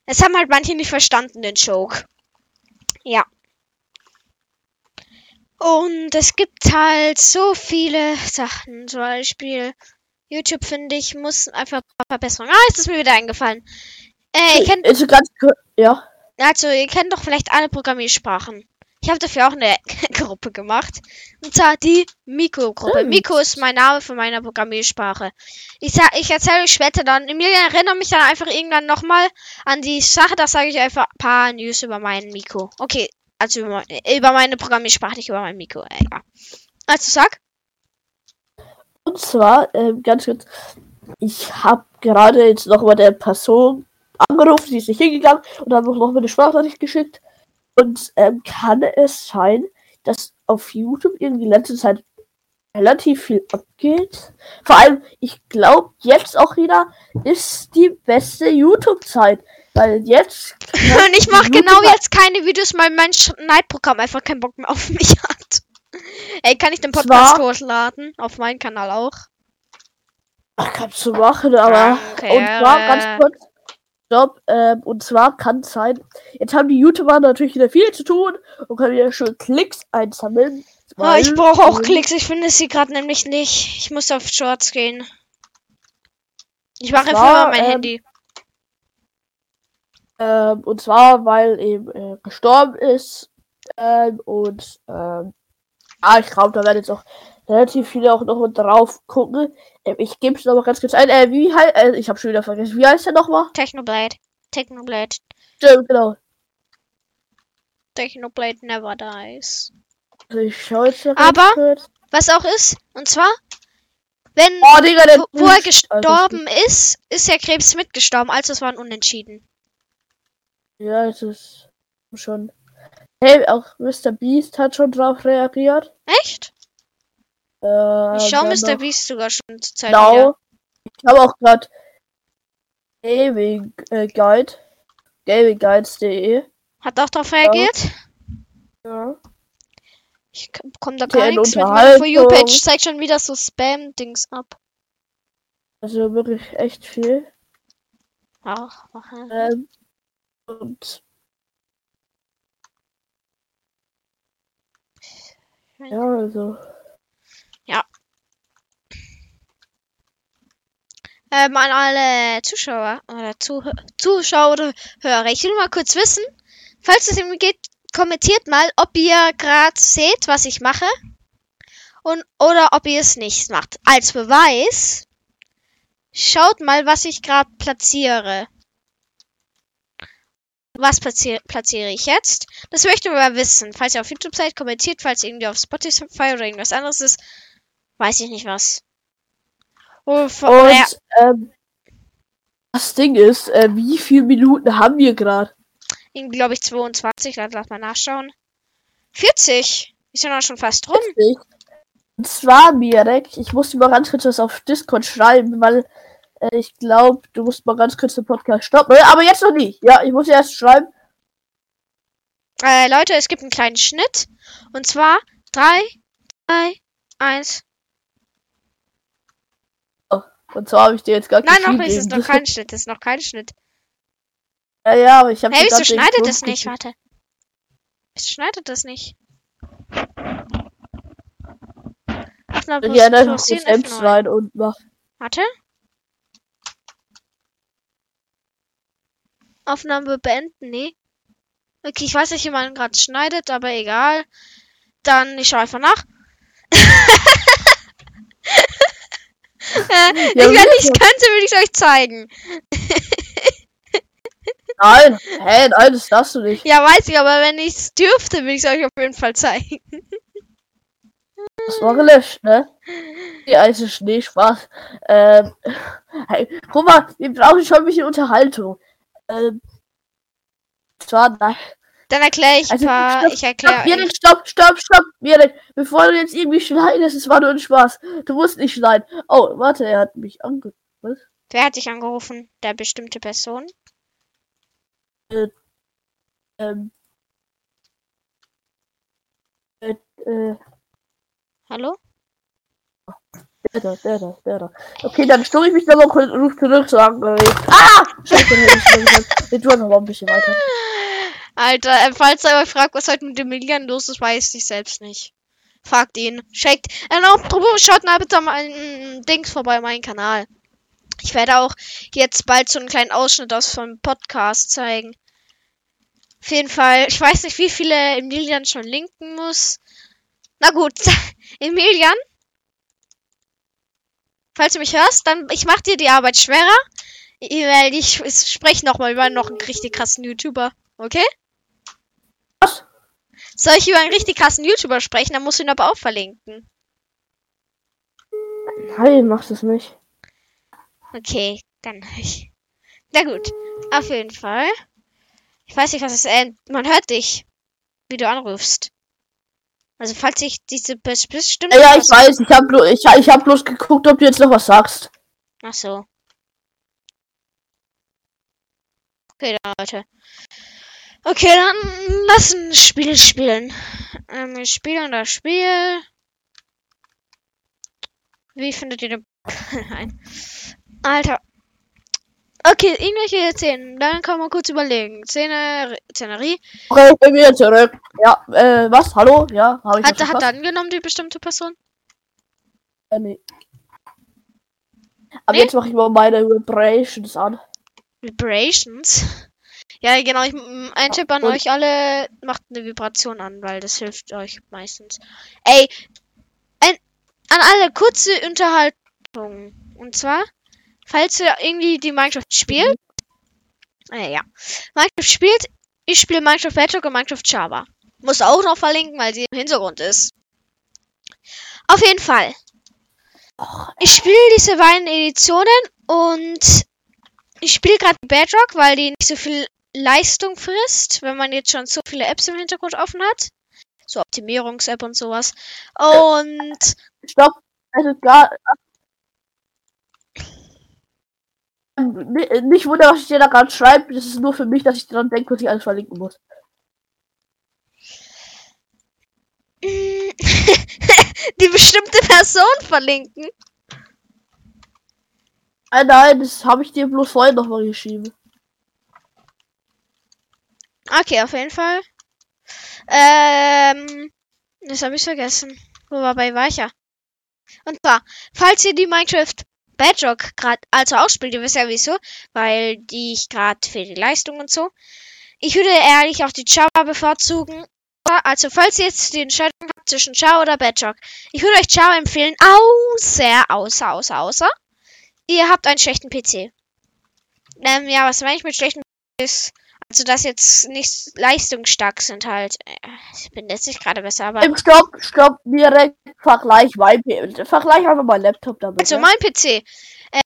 es haben halt manche nicht verstanden, den Joke. Ja. Und es gibt halt so viele Sachen. Zum Beispiel, YouTube, finde ich, muss einfach Verbesserungen. Ah, ist es mir wieder eingefallen. Äh, ihr kennt, Also ganz ja. also, ihr kennt doch vielleicht alle Programmiersprachen. Ich habe dafür auch eine Gruppe gemacht. Und zwar die Miko-Gruppe. Stimmt. Miko ist mein Name für meine Programmiersprache. Ich sag, ich erzähle euch später dann. Emilia erinnere mich dann einfach irgendwann nochmal an die Sache. Da sage ich einfach ein paar News über meinen Miko. Okay, also über, meine- über meine Programmiersprache, nicht über meinen Miko. Äh, ja. Also sag. Und zwar, ähm, ganz kurz, ich habe gerade jetzt noch mal der Person angerufen, die ist nicht hingegangen und habe auch noch mal eine Sprachnachricht geschickt. Und ähm, kann es sein, dass auf YouTube irgendwie in letzter Zeit relativ viel abgeht? Vor allem, ich glaube, jetzt auch wieder ist die beste YouTube-Zeit. Weil jetzt. Und ich mache genau jetzt keine Videos, weil mein Schneidprogramm einfach keinen Bock mehr auf mich hat. Ey, kann ich den Podcast Zwar- hochladen? Auf meinen Kanal auch? Ach, kannst du machen, aber. Danke. Und zwar ganz kurz. Stopp. Ähm, und zwar kann es sein, jetzt haben die YouTuber natürlich wieder viel zu tun und können wieder schön Klicks einsammeln. Ah, ich brauche auch Klicks. Ich finde sie gerade nämlich nicht. Ich muss auf Shorts gehen. Ich mache einfach mal mein ähm, Handy. Ähm, und zwar, weil eben äh, gestorben ist. Ähm, und ähm, ah, ich glaube, da werden jetzt auch relativ viele auch noch drauf gucken. Ähm, ich gebe es nochmal ganz kurz ein. Äh, wie heißt, äh, ich habe schon wieder vergessen, wie heißt der nochmal? Technoblade. Technoblade. Stimmt, genau. Technoblade never dies. Also ich schaue jetzt Aber- kurz. Was auch ist, und zwar, wenn, Oh, Digga, wo, wo er Alter. gestorben ist, ist der Krebs mitgestorben. Also es war ein Unentschieden. Ja, es ist schon. Hey, auch Mr. Beast hat schon drauf reagiert. Echt? Äh, Ich schau dann Mr. noch Beast sogar schon zur Zeit wieder. Genau. Ich habe auch gerade Gaming äh, Guide. GamingGuides.de. Hat auch darauf reagiert? Ja. Ich k- bekomme da Der gar nichts mit. Meine For. You-Page zeigt schon wieder so Spam-Dings ab. Also wirklich echt viel. Ach, mach- Ähm, und ja, also. Ähm, an alle Zuschauer oder Zuh Zuschauer oder Hörer. Ich will mal kurz wissen, falls es irgendwie geht, kommentiert mal, ob ihr gerade seht, was ich mache. Und, oder ob ihr es nicht macht. Als Beweis, schaut mal, was ich gerade platziere. was platziere, platziere ich jetzt? Das möchte man wissen. Falls ihr auf YouTube seid, kommentiert, falls irgendwie auf Spotify oder irgendwas anderes ist. Weiß ich nicht was. Oh, Und ja, ähm, das Ding ist, äh, wie viele Minuten haben wir gerade? irgendwie glaube ich 22. Lass, lass mal nachschauen. 40. Ist ja noch schon fast rum. Und zwar, Mirek, ich muss dir mal ganz kurz was auf Discord schreiben, weil äh, ich glaube, du musst mal ganz kurz den Podcast stoppen. Äh, Aber jetzt noch nicht. Ja, ich muss erst schreiben. Äh, Leute, es gibt einen kleinen Schnitt. Und zwar 3, 2, 1. Und zwar habe ich dir jetzt gar Nein, noch nicht. Es ist noch kein Schnitt. Es ist noch kein Schnitt. Ja, ja, aber ich habe Hey, wieso schneidet das nicht? Warte. Wieso schneidet das nicht? Aufnahme Ja, dann plus jetzt 10 selbst F9. rein und mach. Warte. Aufnahme beenden, nee. Okay, ich weiß nicht, wie man gerade schneidet, aber egal. Dann, ich schaue einfach nach. äh, Ja, ich, wenn ich könnte, würde ich es euch zeigen. Nein, hä, nein, das darfst du nicht. Ja, weiß ich, aber wenn ich es dürfte, würde ich es euch auf jeden Fall zeigen. Das war gelöscht, ne? Ja, es ist nee, Spaß. Ähm, hey, guck mal, wir brauchen schon ein bisschen Unterhaltung. Ähm, zwar, nein. Dann erkläre ich ein Also, paar. stopp, ich Stopp, erkläre. Mirek, stopp, stopp, stopp, Mirek. Bevor du jetzt irgendwie schneidest, es war nur ein Spaß. Du musst nicht schneiden. Oh, warte, er hat mich ange... Was? Wer hat dich angerufen? Der bestimmte Person? Ähm... Äh, äh, Hallo? der da, der da, der da. Okay, dann stoße ich mich nochmal kurz und ruf zurück, sagen, äh, Ah! Scheiße, hätte ich schon gesagt. Wir tun noch mal ein bisschen weiter. Alter, äh, falls er euch fragt, was heute mit dem Million los ist, weiß ich selbst nicht. Fragt ihn. Checkt. Äh, noch, probiert, schaut mal bitte mal ein Dings vorbei, meinen Kanal. Ich werde auch jetzt bald so einen kleinen Ausschnitt aus vom Podcast zeigen. Auf jeden Fall, ich weiß nicht, wie viele Emilian schon linken muss. Na gut, Emilian, falls du mich hörst, dann ich mach dir die Arbeit schwerer, weil ich, ich spreche nochmal über noch einen richtig krassen YouTuber, okay? Soll ich über einen richtig krassen YouTuber sprechen, dann musst du ihn aber auch verlinken. Nein, mach das nicht. Okay, dann ich. Na gut, auf jeden Fall. Ich weiß nicht, was es äh, man hört dich, wie du anrufst. Also falls ich diese bes- bestimmte Ja, ich weiß, ich hab, blo ich, ich hab bloß geguckt, ob du jetzt noch was sagst. Ach so. Okay, dann Leute. Okay, dann lass ein Spiel spielen. Ähm, wir spielen das Spiel. Wie findet ihr den Nein. Alter. Okay, irgendwelche Szenen. Dann kann man kurz überlegen. Szene, Szenerie. Okay, ich bin wieder zurück. Ja, äh, was? Hallo? Ja, habe ich Hat, hat er angenommen, die bestimmte Person? Äh, nee. Aber Nee? jetzt mache ich mal meine Vibrations an. Vibrations. Ja, genau. Ich, ein Tipp an und- euch alle, macht eine Vibration an, weil das hilft euch meistens. Ey, ein, an alle kurze Unterhaltung. Und zwar, falls ihr irgendwie die Minecraft spielt, äh, ja, Minecraft spielt, ich spiele Minecraft Bedrock und Minecraft Java. Muss auch noch verlinken, weil sie im Hintergrund ist. Auf jeden Fall. Ich spiele diese beiden Editionen und ich spiele gerade Bedrock, weil die nicht so viel Leistung frisst, wenn man jetzt schon so viele Apps im Hintergrund offen hat. So Optimierungs-App und sowas. Und Stopp. Also gar. Ni- Nicht wundern, was ich dir da gerade schreibe. Das ist nur für mich, dass ich dran denke, was ich alles verlinken muss. die bestimmte Person verlinken. Nein, nein, das habe ich dir bloß vorhin nochmal geschrieben. Okay, auf jeden Fall. Ähm, das habe ich vergessen. Wo war bei Weicher? Und zwar, falls ihr die Minecraft Bedrock gerade also ausspielt, ihr wisst ja wieso, weil die ich gerade für die Leistung und so. Ich würde ehrlich auch die Java bevorzugen. Also, falls ihr jetzt die Entscheidung habt zwischen Java oder Bedrock, ich würde euch Java empfehlen, außer, außer, außer, außer, ihr habt einen schlechten PC. Ähm, ja, was meine ich mit schlechten PC Also, dass jetzt nicht leistungsstark sind halt. Äh, Ich bin jetzt nicht gerade besser, aber. Im Stopp, Stopp, direkt Vergleich, mein P- Vergleich einfach mein Laptop damit. Also ne? mein PC.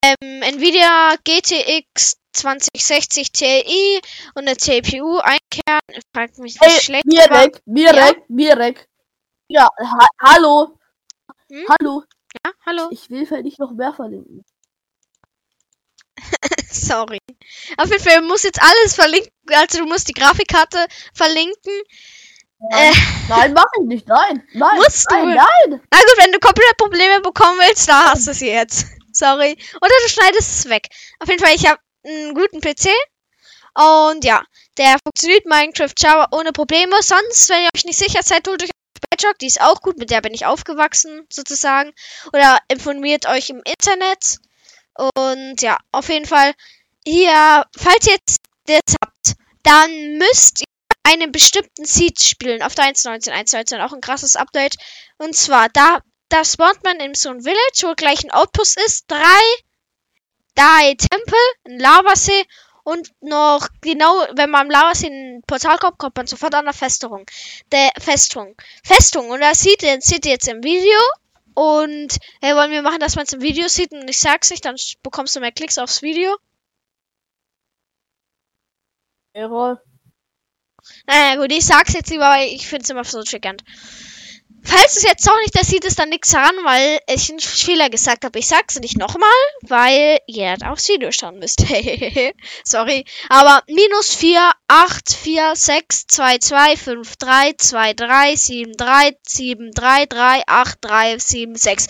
Ähm, Nvidia GTX 2060 Ti und eine CPU einkehren. Fragt mich nicht Hey, schlecht. Mirek, Mirek, Mirek. Ja, ha hallo. Hm? Hallo. Ja, hallo. Ich will nicht noch mehr verlinken. Sorry. Auf jeden Fall muss jetzt alles verlinken. Also du musst die Grafikkarte verlinken. Äh, Nein, mach ich nicht. Nein, nein. Musst du. nein, Nein. na gut, wenn du komplett Probleme bekommen willst, da hast du es jetzt. Sorry. Oder du schneidest es weg. Auf jeden Fall, ich habe einen guten PC. Und ja, der funktioniert Minecraft Java ohne Probleme. Sonst, wenn ihr euch nicht sicher seid, holt euch Bedrock, die ist auch gut, mit der bin ich aufgewachsen, sozusagen. Oder informiert euch im Internet. Und ja, auf jeden Fall, hier, falls ihr jetzt das habt, dann müsst ihr einen bestimmten Seed spielen auf der 1.19. 1.19 auch ein krasses Update. Und zwar, da, da spawnt man in so ein Village, wo gleich ein Outpost ist. Drei, drei Tempel, ein Lavasee und noch genau, wenn man am Lavasee in ein Portal kommt, kommt man sofort an der Festung. Der Festung. Festung. Und das seht ihr, seht ihr jetzt im Video. Und hey, wollen wir machen, dass man es im Video sieht und ich sag's nicht, dann bekommst du mehr Klicks aufs Video. Errol. Naja, gut, ich sag's jetzt lieber, weil ich find's immer so triggernd. Falls es jetzt auch nicht das sieht, ist dann nichts daran, weil ich einen Fehler gesagt habe. Ich sag's nicht nochmal, weil ihr aufs Video schauen müsst. Sorry. Aber minus 4, 8, 4, 6, 2, 2, 5, 3, 2, 3, 7, 3, 7, 3, 3, 8, 3, 7, 6.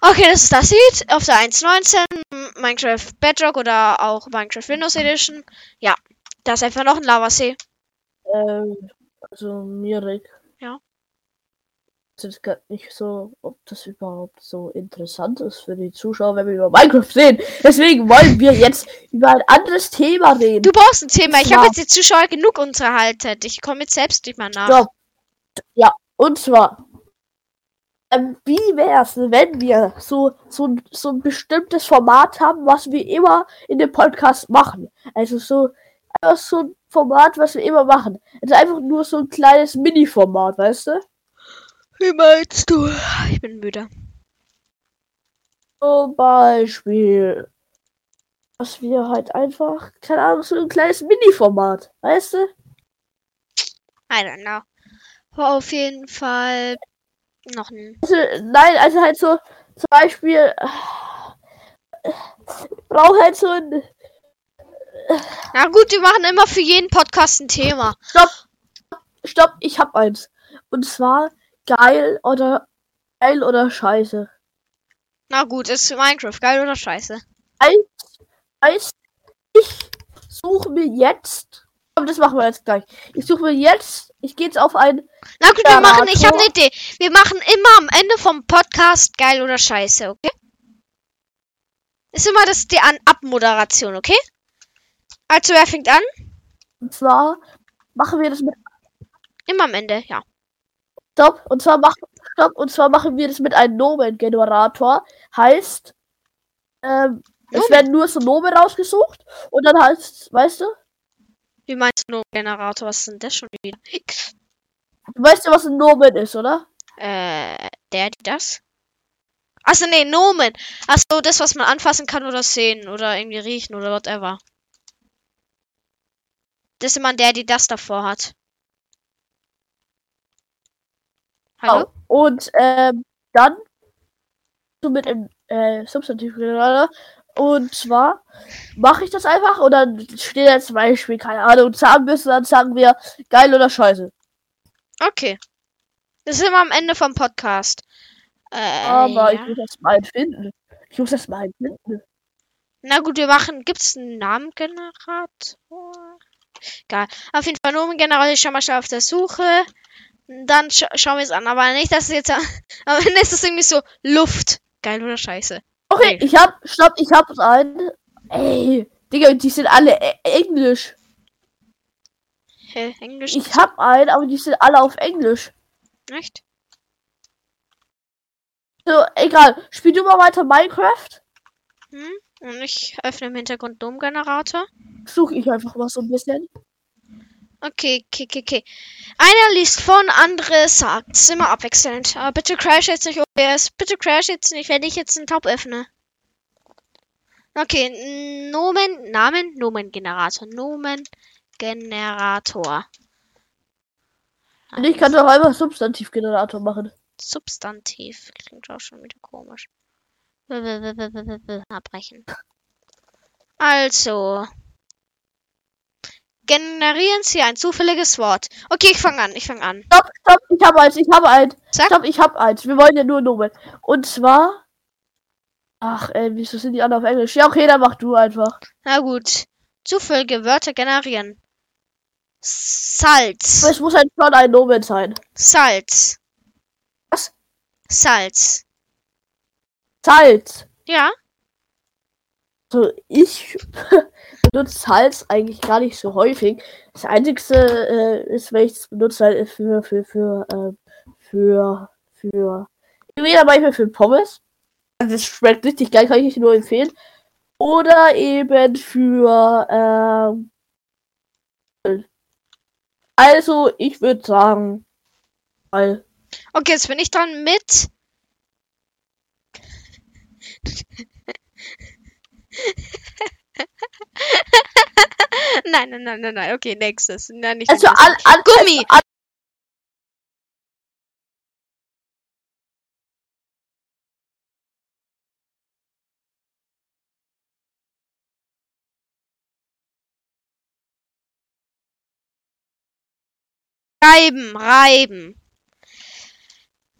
Okay, das ist das Seed auf der 1.19, Minecraft Bedrock oder auch Minecraft Windows Edition. Ja, da ist einfach noch ein Lavasee. Ähm, also Mirek. Ja. Ist gar nicht so, ob das überhaupt so interessant ist für die Zuschauer, wenn wir über Minecraft reden. Deswegen wollen wir jetzt über ein anderes Thema reden. Du brauchst ein Thema. Ich habe jetzt die Zuschauer genug unterhalten. Ich komme jetzt selbst nicht mehr nach. Stopp. Ja, und zwar, ähm, wie wär's, wenn wir so, so, ein- so ein bestimmtes Format haben, was wir immer in dem Podcast machen? Also so, einfach so ein Format, was wir immer machen. Also einfach nur so ein kleines Mini-Format, weißt du? Wie meinst du? Ich bin müde. Zum Beispiel, dass wir halt einfach, keine Ahnung, so ein kleines Mini-Format, weißt du? I don't know. Aber auf jeden Fall noch ein. Also, nein, also halt so, zum Beispiel, äh, brauche halt so ein, Na gut, wir machen immer für jeden Podcast ein Thema. Stopp, stopp, ich hab eins. Und zwar geil oder geil oder scheiße. Na gut, ist Minecraft geil oder scheiße? Heißt, ich suche mir jetzt, aber das machen wir jetzt gleich. Ich suche mir jetzt, ich gehe jetzt auf ein, Na gut, wir machen. Ich habe eine Idee. Wir machen immer am Ende vom Podcast geil oder scheiße, okay? Ist immer das die An Abmoderation, okay? Also wer fängt an? und zwar machen wir das mit Immer am Ende, ja. Stopp, und zwar machen, stopp, und zwar machen wir das mit einem Nomen-Generator. Heißt, ähm, es werden nur so Nomen rausgesucht und dann heißt, weißt du, Wie meinst du Generator? Was ist denn das schon wieder? du weißt ja, was ein Nomen ist, oder? Äh, der, die, das? Achso, nee, Nomen. Achso, das, was man anfassen kann oder sehen oder irgendwie riechen oder whatever. Das ist immer der, die das davor hat. Hallo? Und ähm, dann so mit dem äh, Substantivgenerator. Und zwar mache ich das einfach und dann steht da zum Beispiel, keine Ahnung, Zahnbürste, dann sagen wir geil oder scheiße. Okay. Das ist immer am Ende vom Podcast. Äh, Aber ich ja. muss das mal finden. Ich muss das mal finden. Na gut, wir machen. Gibt's einen Namengenerator? Egal. Auf jeden Fall Nomengenerator. Ich schau mal schnell auf der Suche. Dann scha schauen wir es an. Aber nicht, dass es jetzt. Am Ende ist es irgendwie so Luft. Geil oder scheiße? Okay, Nee. ich hab, stopp, ich hab einen. Ey, Digga, die sind alle e Englisch. Hä? Englisch? Ich hab einen, aber die sind alle auf Englisch. Echt? So, egal. Spiel du mal weiter Minecraft. Hm? Und ich öffne im Hintergrund Domgenerator. Suche ich einfach mal so ein bisschen. Okay, okay, okay, okay. Einer liest von, andere sagt. Ist immer abwechselnd. Aber bitte crash jetzt nicht OBS. Bitte crash jetzt nicht, wenn ich jetzt einen Tab öffne. Okay, Nomen, Namen, Nomengenerator. Nomengenerator. Und ich kann doch einfach Substantivgenerator machen. Substantiv. Klingt auch schon wieder komisch. Abbrechen. Also. Generieren Sie ein zufälliges Wort. Okay, ich fange an. Ich fange an. Stopp, stopp, ich habe eins, ich habe eins. Sag. Stopp, ich habe eins. Wir wollen ja nur Nomen. Und zwar. Ach, ey, wieso sind die alle auf Englisch? Ja, okay, dann mach du einfach. Na gut. Zufällige Wörter generieren. Salz. Es muss halt schon ein Nomen sein. Salz. Was? Salz. Salz. Ja. So, ich benutze Salz eigentlich gar nicht so häufig. Das einzigste äh, ist, wenn ich es benutze, halt für, für, für, äh, für, für, entweder manchmal für Pommes. Also das schmeckt richtig geil, kann ich nur empfehlen. Oder eben für, ähm, also ich würde sagen, weil, Okay, jetzt bin ich dran mit. nein, nein, nein, nein, nein. Okay, nächstes. Nein, nicht also all, all, Gummi. all, Reiben, reiben.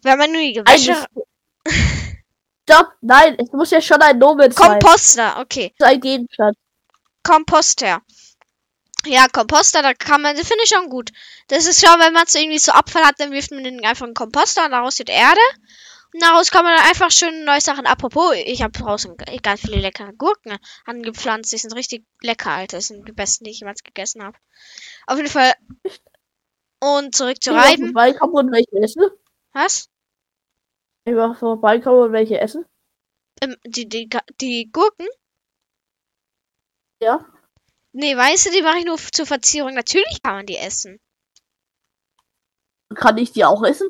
Wenn man nur die Gewäsche. eigentlich, Stopp, nein, es muss ja schon ein Nomen sein. Komposter, okay. Ein Gegenstand. Komposter. Ja, Komposter, da kann man, finde ich schon gut. Das ist schon, wenn man so irgendwie so Abfall hat, dann wirft man den einfach in den Komposter und daraus wird Erde. Und daraus kann man dann einfach schön neue Sachen. Apropos, ich habe draußen ganz viele leckere Gurken angepflanzt. Die sind richtig lecker, Alter. Das sind die besten, die ich jemals gegessen habe. Auf jeden Fall. Und zurück zu Reiben. vorbeikommen und welche essen. Was? Ich mach vorbeikommen und welche essen. Ähm, die, die, die Gurken? Ja. Nee, weißt du, die mache ich nur zur Verzierung. Natürlich kann man die essen. Kann ich die auch essen?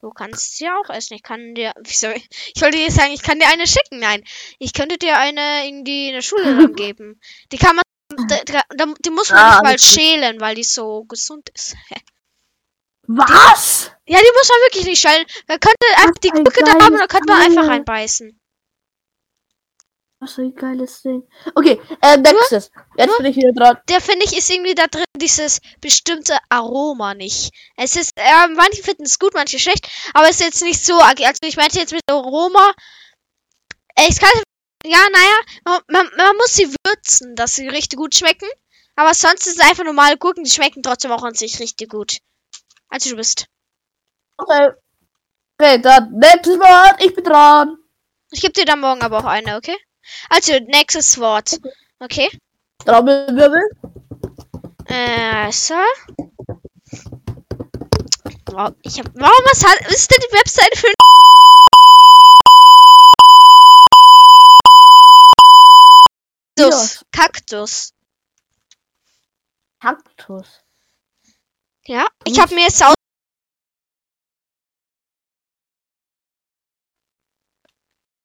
Du kannst sie auch essen. Ich kann dir. Wieso? Ich wollte dir sagen, ich kann dir eine schicken. Nein. Ich könnte dir eine in die in der Schule geben. Die kann man. Da, da- die muss man Ah, nicht mal schälen, weil die so gesund ist. Was? Ja, die muss man wirklich nicht schälen. Man könnte einfach die Gurke da haben und dann könnte man einfach reinbeißen. Was für ein geiles Ding. Okay, äh, nächstes. Jetzt bin ich wieder dran. Der finde ich ist irgendwie da drin dieses bestimmte Aroma nicht. Es ist, äh, manche finden es gut, manche schlecht, aber es ist jetzt nicht so. Also ich meinte jetzt mit Aroma. Äh, Es kann, ja, naja, man, man, man muss sie würzen, dass sie richtig gut schmecken. Aber sonst ist es einfach normale Gurken, die schmecken trotzdem auch an sich richtig gut. Also du bist. Okay. Okay, dann nächstes Wort. Ich bin dran. Ich gebe dir dann morgen aber auch eine, okay? Also, nächstes Wort. Okay? Trommelwirbel. Äh, so. Wow, ich hab, warum was hat, was ist denn die Webseite für Kaktus? Kaktus. Kaktus. Ja, ich habe mir jetzt aus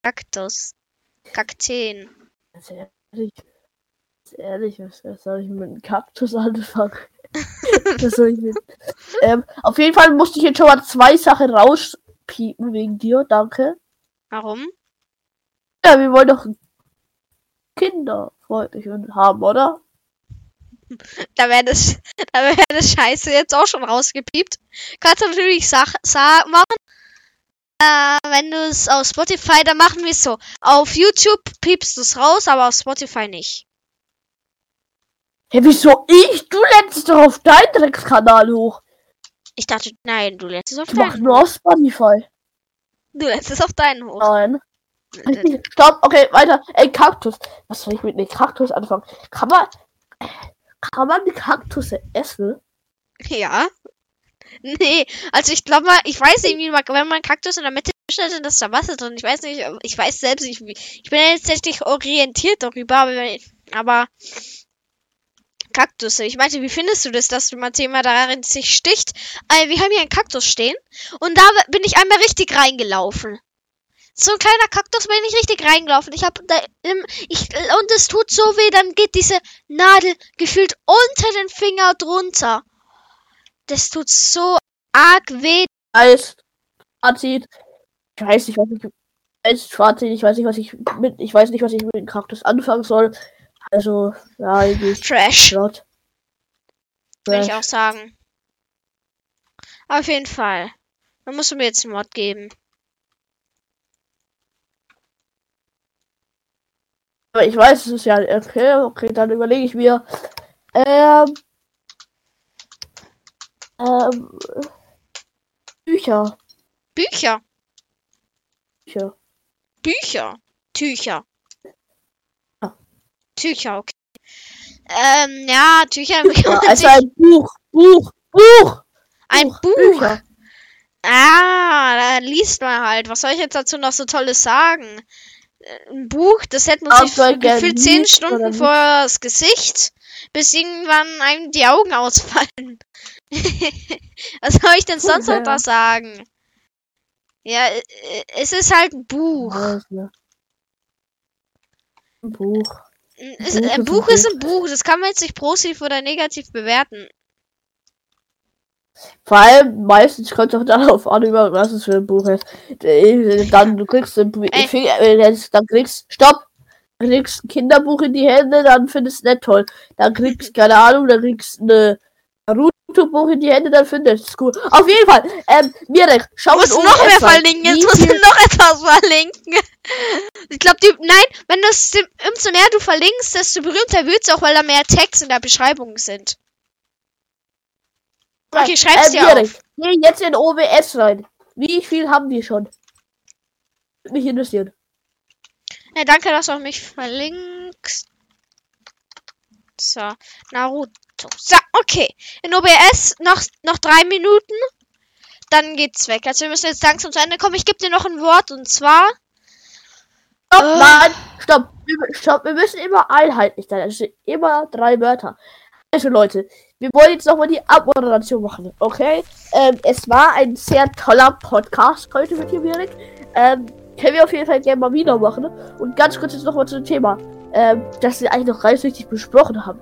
Kaktus. Kakteen. Ganz ehrlich. Ganz ehrlich, was, was soll ich mit einem Kaktus anfangen? was soll ich mit. Ähm, auf jeden Fall musste ich jetzt schon mal zwei Sachen rauspiepen wegen dir. Danke. Warum? Ja, wir wollen doch Kinder freundlich und haben, oder? Da wäre das, da wäre das Scheiße jetzt auch schon rausgepiept. Kannst du natürlich Sach sa machen. Äh, wenn du es auf Spotify, dann machen wir es so. Auf YouTube piepst du es raus, aber auf Spotify nicht. Hä, wieso ich? Du lädst es doch auf deinen Dreckskanal hoch. Ich dachte, nein, du lädst es auf Ich mach deinen nur hoch. auf Spotify. Du lädst es auf deinen hoch. Nein. Stopp, okay, weiter. Ey, Kaktus. Was soll ich mit einem Kaktus anfangen? Kann man. Kann man Kaktus essen? Ja. Nee, also ich glaube mal, ich weiß irgendwie, wenn man einen Kaktus in der Mitte Umständen, dass da Wasser drin. Ich weiß nicht, ich weiß selbst nicht, wie. Ich bin ja jetzt tatsächlich orientiert darüber, aber, aber Kaktus. Ich meinte, wie findest du das, dass man Thema darin sich sticht? Äh, wir haben hier einen Kaktus stehen und da bin ich einmal richtig reingelaufen. So ein kleiner Kaktus bin ich richtig reingelaufen. Ich habe da im, ich und es tut so weh, dann geht diese Nadel gefühlt unter den Finger drunter. Das tut so arg weh. Heißt, Fazit, ich weiß nicht, was ich als Fazit, ich weiß nicht, was ich mit, ich weiß nicht, was ich mit dem Kaktus anfangen soll. Also, ja, eigentlich. Trash. Schrott. Würde ich auch sagen. Auf jeden Fall. Dann musst du mir jetzt einen Mod geben. Aber ich weiß, es ist ja okay, okay, dann überlege ich mir. Ähm, ähm, Bücher. Bücher. Bücher. Bücher. Tücher. Ja. Tücher, okay. Ähm, ja, Tücher Ja, also ein Buch, Buch, Buch. Ein Buch. Bücher. Ah, da liest man halt. Was soll ich jetzt dazu noch so Tolles sagen? Ein Buch, das hält man sich gern gefühlt zehn Stunden vor das Gesicht, bis irgendwann einem die Augen ausfallen. Was soll ich denn sonst noch da sagen? Ja, es ist halt ein Buch. Ein Buch. Es, Buch ein ist Buch ein ist ein Buch. Das kann man jetzt nicht positiv oder negativ bewerten. Vor allem meistens kommt es auch darauf an, über was es für ein Buch ist. Äh, Dann du kriegst ein Bu- Ey. Finger- äh, dann kriegst Stopp! Du kriegst ein Kinderbuch in die Hände, dann findest du es nicht toll. Dann kriegst, keine Ahnung, dann kriegst eine Naruto-Buch in die Hände, dann findest du es cool. Auf jeden Fall, ähm, Mirek, schau Du musst noch mehr verlinken. Jetzt musst du noch etwas verlinken. Ich glaube. Nein, wenn du es umso mehr du verlinkst, desto berühmter wird's auch, weil da mehr Text in der Beschreibung sind. Okay, schreib's dir Mirek, auf. Geh jetzt in OBS rein. Wie viel haben wir schon? Würde mich interessieren. Ja, danke, dass du auch mich verlinkst. So, Naruto. So, okay. In OBS noch, noch drei Minuten. Dann geht's weg. Also wir müssen jetzt langsam zu Ende kommen. Ich gebe dir noch ein Wort und zwar. Stopp, Äh. nein, stopp, stopp, wir müssen immer einheitlich sein. Also immer drei Wörter. Also Leute, wir wollen jetzt nochmal die Abmoderation machen, okay? Ähm, es war ein sehr toller Podcast heute mit dir, Erik. Ähm, können wir auf jeden Fall gerne mal wieder machen. Und ganz kurz jetzt nochmal zu dem Thema, ähm, das wir eigentlich noch richtig besprochen haben.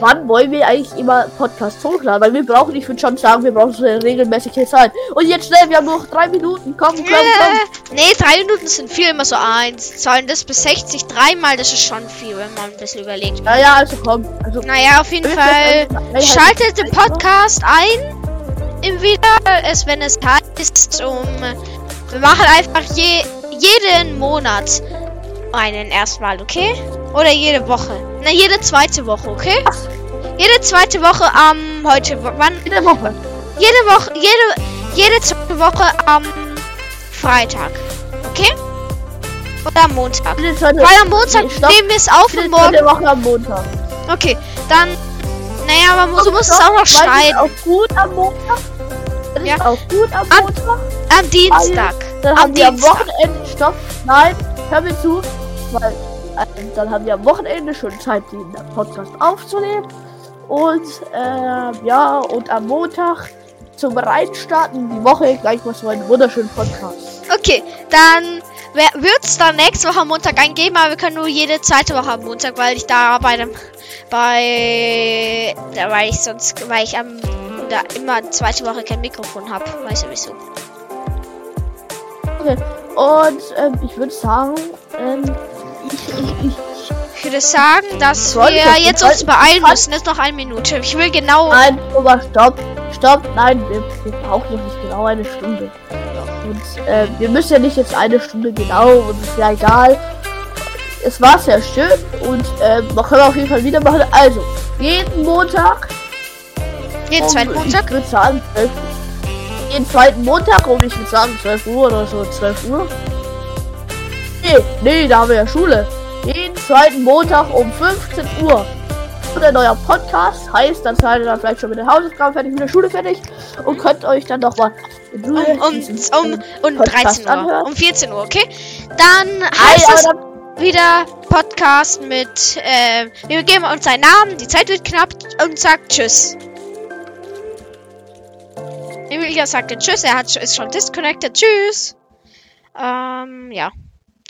Wann wollen wir eigentlich immer Podcasts hochladen? Weil wir brauchen, ich würde schon sagen, wir brauchen so eine regelmäßige Zeit. Und jetzt schnell, wir haben noch drei Minuten. Komm, komm, komm. Nee, drei Minuten sind viel, immer so eins. Zahlen das bis 60 dreimal, das ist schon viel, wenn man ein bisschen überlegt. Ja, ja, also komm. Also, Naja, auf jeden Fall. Schaltet den? Podcast ein. Im wieder, es wenn es heißt, um. Wir machen einfach je, jeden Monat einen erstmal, okay? Oder jede Woche. Na, jede zweite Woche, okay? Jede zweite Woche am heute. w- Wann? Jede Woche. Jede Woche. Jede, jede zweite Woche am Freitag. Okay? Oder am Montag. Jede Weil am Montag Nee, nehmen wir es auf jede und morgen. zweite Woche am Montag. Okay, dann. Naja, aber du musst es auch noch weil schneiden. Auch gut am Montag. Das Ja. auch gut am Am- Montag. Am Dienstag. Dann am haben wir am Dienstag. Wochenende. Stopp. Nein, hör mir zu. Weil dann haben wir am Wochenende schon Zeit, den Podcast aufzunehmen. Und äh, ja, und am Montag zum Reinstarten die Woche gleich mal so einen wunderschönen Podcast. Okay, dann wird es dann nächste Woche am Montag eingeben, aber wir können nur jede zweite Woche am Montag, weil ich da bei dem bei da weil ich sonst weil ich am da immer zweite Woche kein Mikrofon habe, weiß ja wieso. Okay. Und ähm, ich würde sagen, ähm, ich, würde sagen, dass Soll ich wir jetzt uns beeilen müssen. Jetzt noch eine Minute. Ich will genau. Nein, aber stopp, stopp, nein, wir, wir brauchen noch nicht genau eine Stunde. Und äh, wir müssen ja nicht jetzt eine Stunde genau und ist ja egal. Es war sehr schön und äh, man kann auf jeden Fall wieder machen. Also, jeden Montag. Jeden um, zweiten Montag. Ich würde sagen, 12, jeden zweiten Montag um, ich würde sagen, 12 Uhr oder so, 12 Uhr. Nee, nee, da haben wir ja Schule. Jeden zweiten Montag um 15 Uhr. Und ein neuer Podcast heißt, dann seid ihr dann vielleicht schon mit den Hausaufgaben fertig, mit der Schule fertig und könnt euch dann nochmal um, um, um, um 13 Uhr, anhören. um 14 Uhr, okay? Dann heißt es wieder Podcast mit, äh, wir geben uns einen Namen, die Zeit wird knapp und sagt Tschüss. Emilia sagte Tschüss, er hat, ist schon disconnected. Tschüss. Ähm, ja.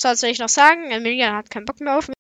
So, was soll ich noch sagen? Emilia hat keinen Bock mehr auf mich.